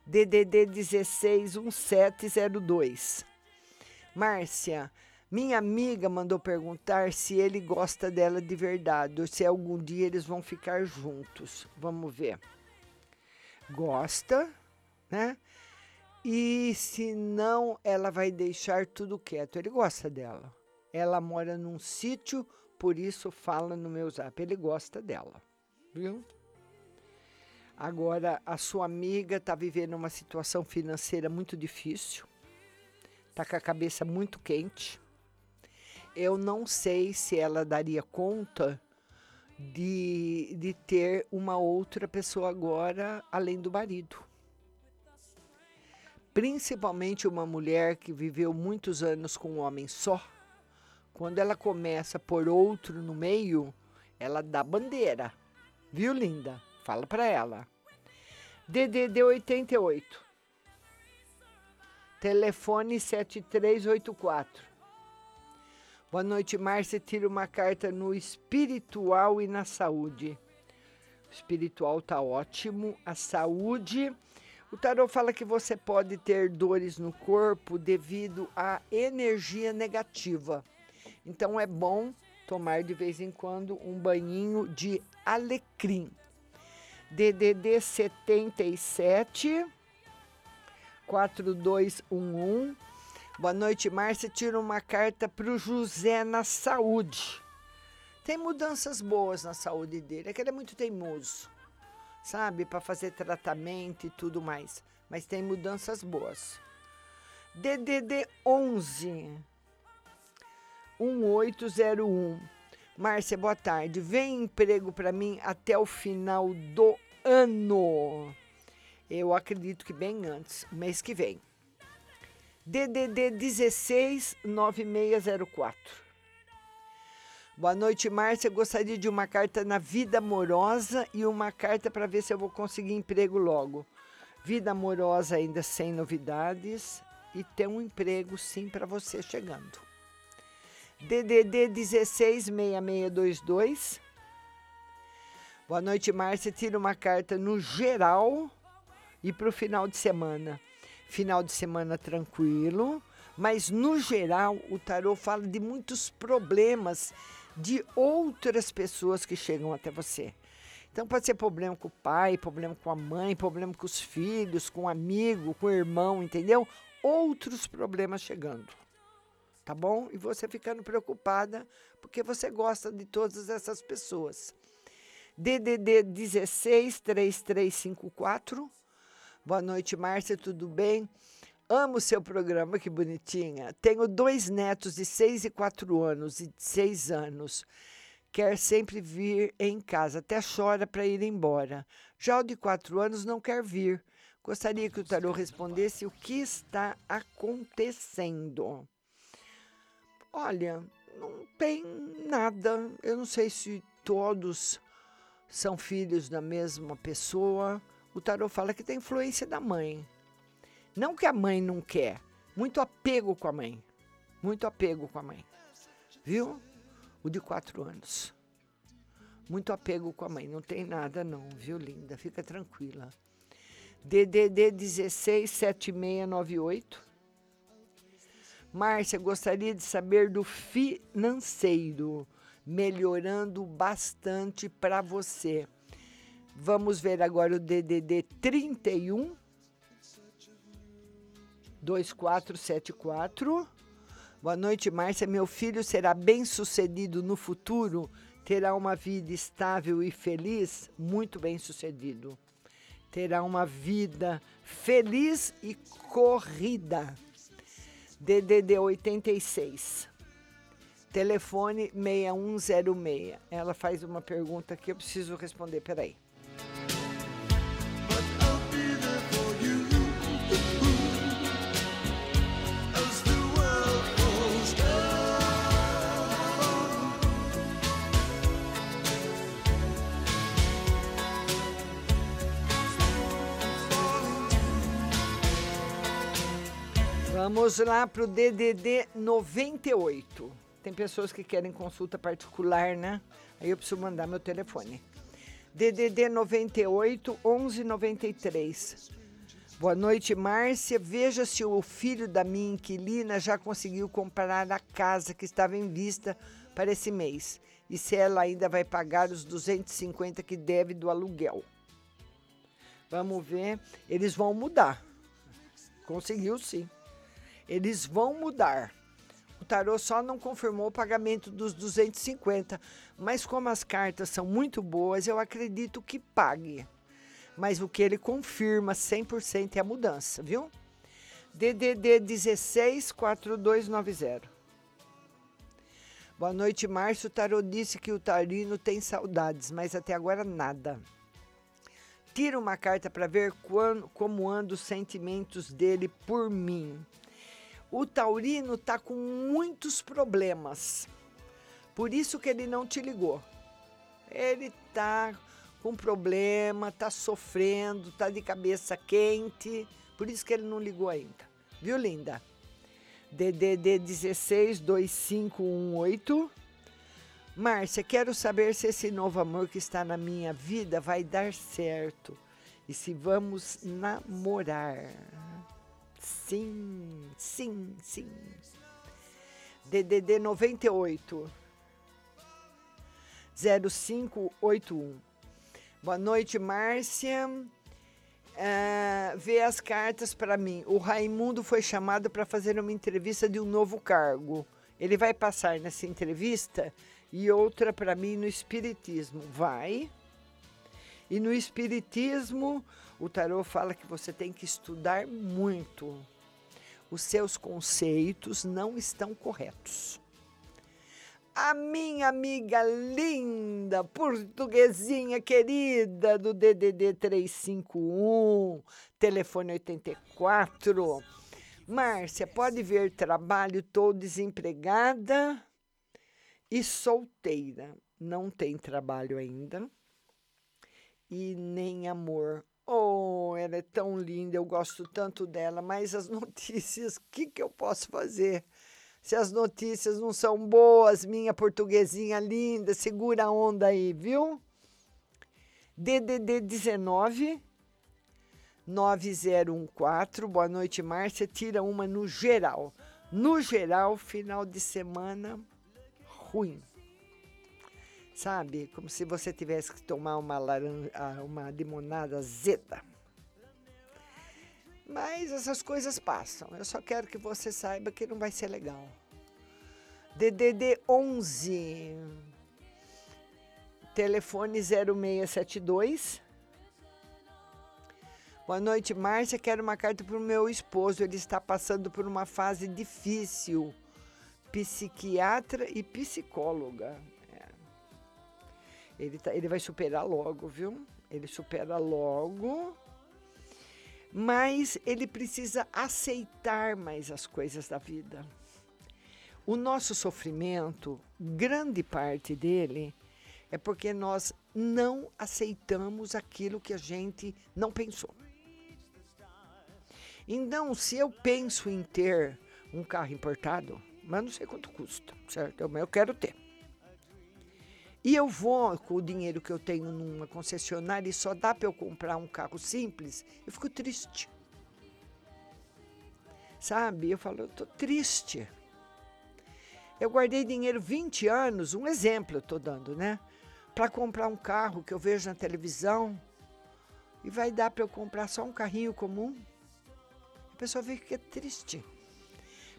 DDD 161702. Márcia, minha amiga mandou perguntar se ele gosta dela de verdade ou se algum dia eles vão ficar juntos. Vamos ver. Gosta, né? E se não, ela vai deixar tudo quieto. Ele gosta dela. Ela mora num sítio, por isso fala no meu zap. Ele gosta dela, viu? Agora, a sua amiga está vivendo uma situação financeira muito difícil, está com a cabeça muito quente. Eu não sei se ela daria conta de, de ter uma outra pessoa agora além do marido. Principalmente uma mulher que viveu muitos anos com um homem só. Quando ela começa por outro no meio, ela dá bandeira. Viu, linda? Fala para ela. DDD 88. Telefone 7384. Boa noite, Márcia. Tira uma carta no espiritual e na saúde. O espiritual tá ótimo. A saúde. O tarô fala que você pode ter dores no corpo devido à energia negativa. Então é bom tomar de vez em quando um banhinho de alecrim. DDD 77 4211. Boa noite, Márcia. Tira uma carta para o José na saúde. Tem mudanças boas na saúde dele. É que ele é muito teimoso, sabe? Para fazer tratamento e tudo mais. Mas tem mudanças boas. DDD 11 1801. Márcia, boa tarde. Vem emprego para mim até o final do ano. Eu acredito que bem antes, mês que vem. DDD 16 9604. Boa noite, Márcia. Gostaria de uma carta na vida amorosa e uma carta para ver se eu vou conseguir emprego logo. Vida amorosa ainda sem novidades e tem um emprego sim para você chegando. DDD 166622. Boa noite, Márcia. Tira uma carta no geral e para o final de semana. Final de semana tranquilo, mas no geral o tarô fala de muitos problemas de outras pessoas que chegam até você. Então pode ser problema com o pai, problema com a mãe, problema com os filhos, com o amigo, com o irmão, entendeu? Outros problemas chegando tá bom? E você ficando preocupada porque você gosta de todas essas pessoas. DDD 16 3354. Boa noite, Márcia, tudo bem? Amo o seu programa, que bonitinha. Tenho dois netos de 6 e 4 anos e de 6 anos. Quer sempre vir em casa, até chora para ir embora. Já o de 4 anos não quer vir. Gostaria que o tarô respondesse o que está acontecendo. Olha, não tem nada. Eu não sei se todos são filhos da mesma pessoa. O tarot fala que tem influência da mãe. Não que a mãe não quer, muito apego com a mãe. Muito apego com a mãe. Viu? O de quatro anos. Muito apego com a mãe. Não tem nada, não, viu, linda? Fica tranquila. DDD 16 7698. Márcia, gostaria de saber do financeiro, melhorando bastante para você. Vamos ver agora o DDD 31 2474. Boa noite, Márcia. Meu filho será bem-sucedido no futuro, terá uma vida estável e feliz, muito bem-sucedido. Terá uma vida feliz e corrida. DDD 86. Telefone 6106. Ela faz uma pergunta que eu preciso responder. Peraí. Vamos lá para o DDD 98. Tem pessoas que querem consulta particular, né? Aí eu preciso mandar meu telefone. DDD 98 1193. Boa noite, Márcia. Veja se o filho da minha inquilina já conseguiu comprar a casa que estava em vista para esse mês e se ela ainda vai pagar os 250 que deve do aluguel. Vamos ver. Eles vão mudar. Conseguiu sim. Eles vão mudar. O tarô só não confirmou o pagamento dos 250, mas como as cartas são muito boas, eu acredito que pague. Mas o que ele confirma 100% é a mudança, viu? DDD 16 4290. Boa noite, Márcio. O tarô disse que o Tarino tem saudades, mas até agora nada. Tira uma carta para ver quando, como andam os sentimentos dele por mim. O Taurino tá com muitos problemas. Por isso que ele não te ligou. Ele tá com problema, tá sofrendo, tá de cabeça quente. Por isso que ele não ligou ainda. Viu, linda? DDD 16 2518. Márcia, quero saber se esse novo amor que está na minha vida vai dar certo e se vamos namorar. Sim, sim, sim. DDD 98 0581. Boa noite, Márcia. Ah, vê as cartas para mim. O Raimundo foi chamado para fazer uma entrevista de um novo cargo. Ele vai passar nessa entrevista e outra para mim no Espiritismo. Vai. E no Espiritismo, o tarô fala que você tem que estudar muito. Os seus conceitos não estão corretos. A minha amiga linda, portuguesinha querida do DDD 351, telefone 84. Márcia, pode ver trabalho, estou desempregada e solteira. Não tem trabalho ainda e nem amor. Oh, ela é tão linda, eu gosto tanto dela, mas as notícias, o que, que eu posso fazer? Se as notícias não são boas, minha portuguesinha linda, segura a onda aí, viu? DDD 19 9014. Boa noite, Márcia. Tira uma no geral. No geral, final de semana ruim. Sabe? Como se você tivesse que tomar uma laranja, ah, uma limonada azeda. Mas essas coisas passam. Eu só quero que você saiba que não vai ser legal. DDD 11 telefone 0672 Boa noite, Márcia. Quero uma carta para o meu esposo. Ele está passando por uma fase difícil. Psiquiatra e psicóloga. Ele, tá, ele vai superar logo, viu? Ele supera logo. Mas ele precisa aceitar mais as coisas da vida. O nosso sofrimento, grande parte dele, é porque nós não aceitamos aquilo que a gente não pensou. Então, se eu penso em ter um carro importado, mas não sei quanto custa, certo? Eu quero ter. E eu vou com o dinheiro que eu tenho numa concessionária e só dá para eu comprar um carro simples, eu fico triste. Sabe? Eu falo, eu tô triste. Eu guardei dinheiro 20 anos, um exemplo eu estou dando, né? Para comprar um carro que eu vejo na televisão e vai dar para eu comprar só um carrinho comum. A pessoa fica triste,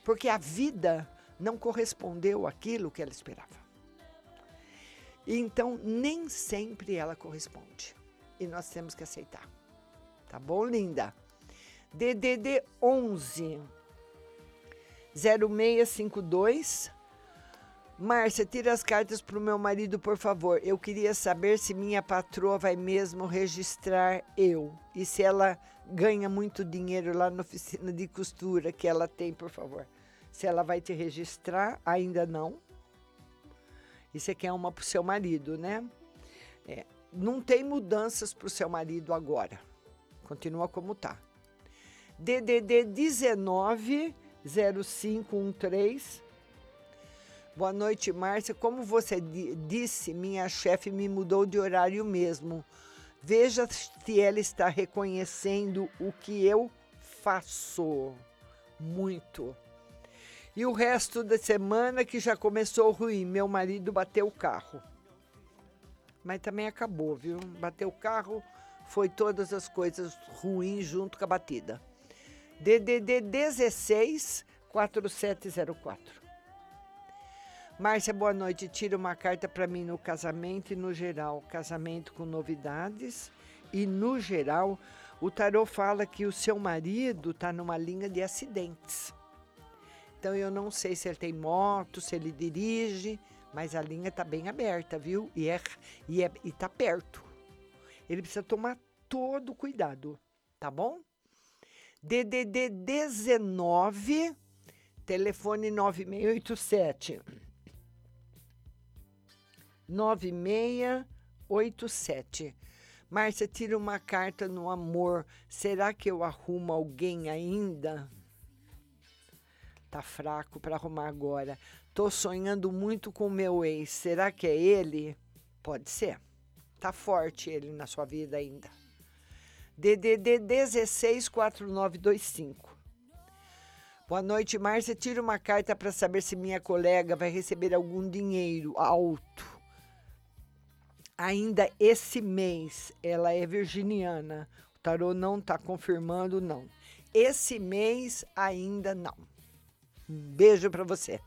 porque a vida não correspondeu àquilo que ela esperava. Então, nem sempre ela corresponde. E nós temos que aceitar. Tá bom, linda? DDD 11 0652 Márcia, tira as cartas para o meu marido, por favor. Eu queria saber se minha patroa vai mesmo registrar eu. E se ela ganha muito dinheiro lá na oficina de costura que ela tem, por favor. Se ela vai te registrar, ainda não. E você quer uma para o seu marido, né? É, não tem mudanças para o seu marido agora. Continua como tá. DDD 19 0513 Boa noite, Márcia. Como você disse, minha chefe me mudou de horário mesmo. Veja se ela está reconhecendo o que eu faço. Muito. E o resto da semana que já começou ruim. Meu marido bateu o carro. Mas também acabou, viu? Bateu o carro, foi todas as coisas ruins junto com a batida. DDD 16 4704. Márcia, boa noite. Tira uma carta para mim no casamento e no geral. Casamento com novidades e no geral, o tarô fala que o seu marido está numa linha de acidentes. Então eu não sei se ele tem moto, se ele dirige, mas a linha está bem aberta, viu? E é e é, e tá perto. Ele precisa tomar todo cuidado, tá bom? DDD 19 telefone 9687 9687. Márcia, tira uma carta no amor. Será que eu arrumo alguém ainda? Tá fraco para arrumar agora. Tô sonhando muito com o meu ex. Será que é ele? Pode ser. Tá forte ele na sua vida ainda. DDD 164925. Boa noite, Márcia. Tira uma carta para saber se minha colega vai receber algum dinheiro alto ainda esse mês. Ela é virginiana. O tarô não está confirmando, não. Esse mês ainda não. Beijo para você.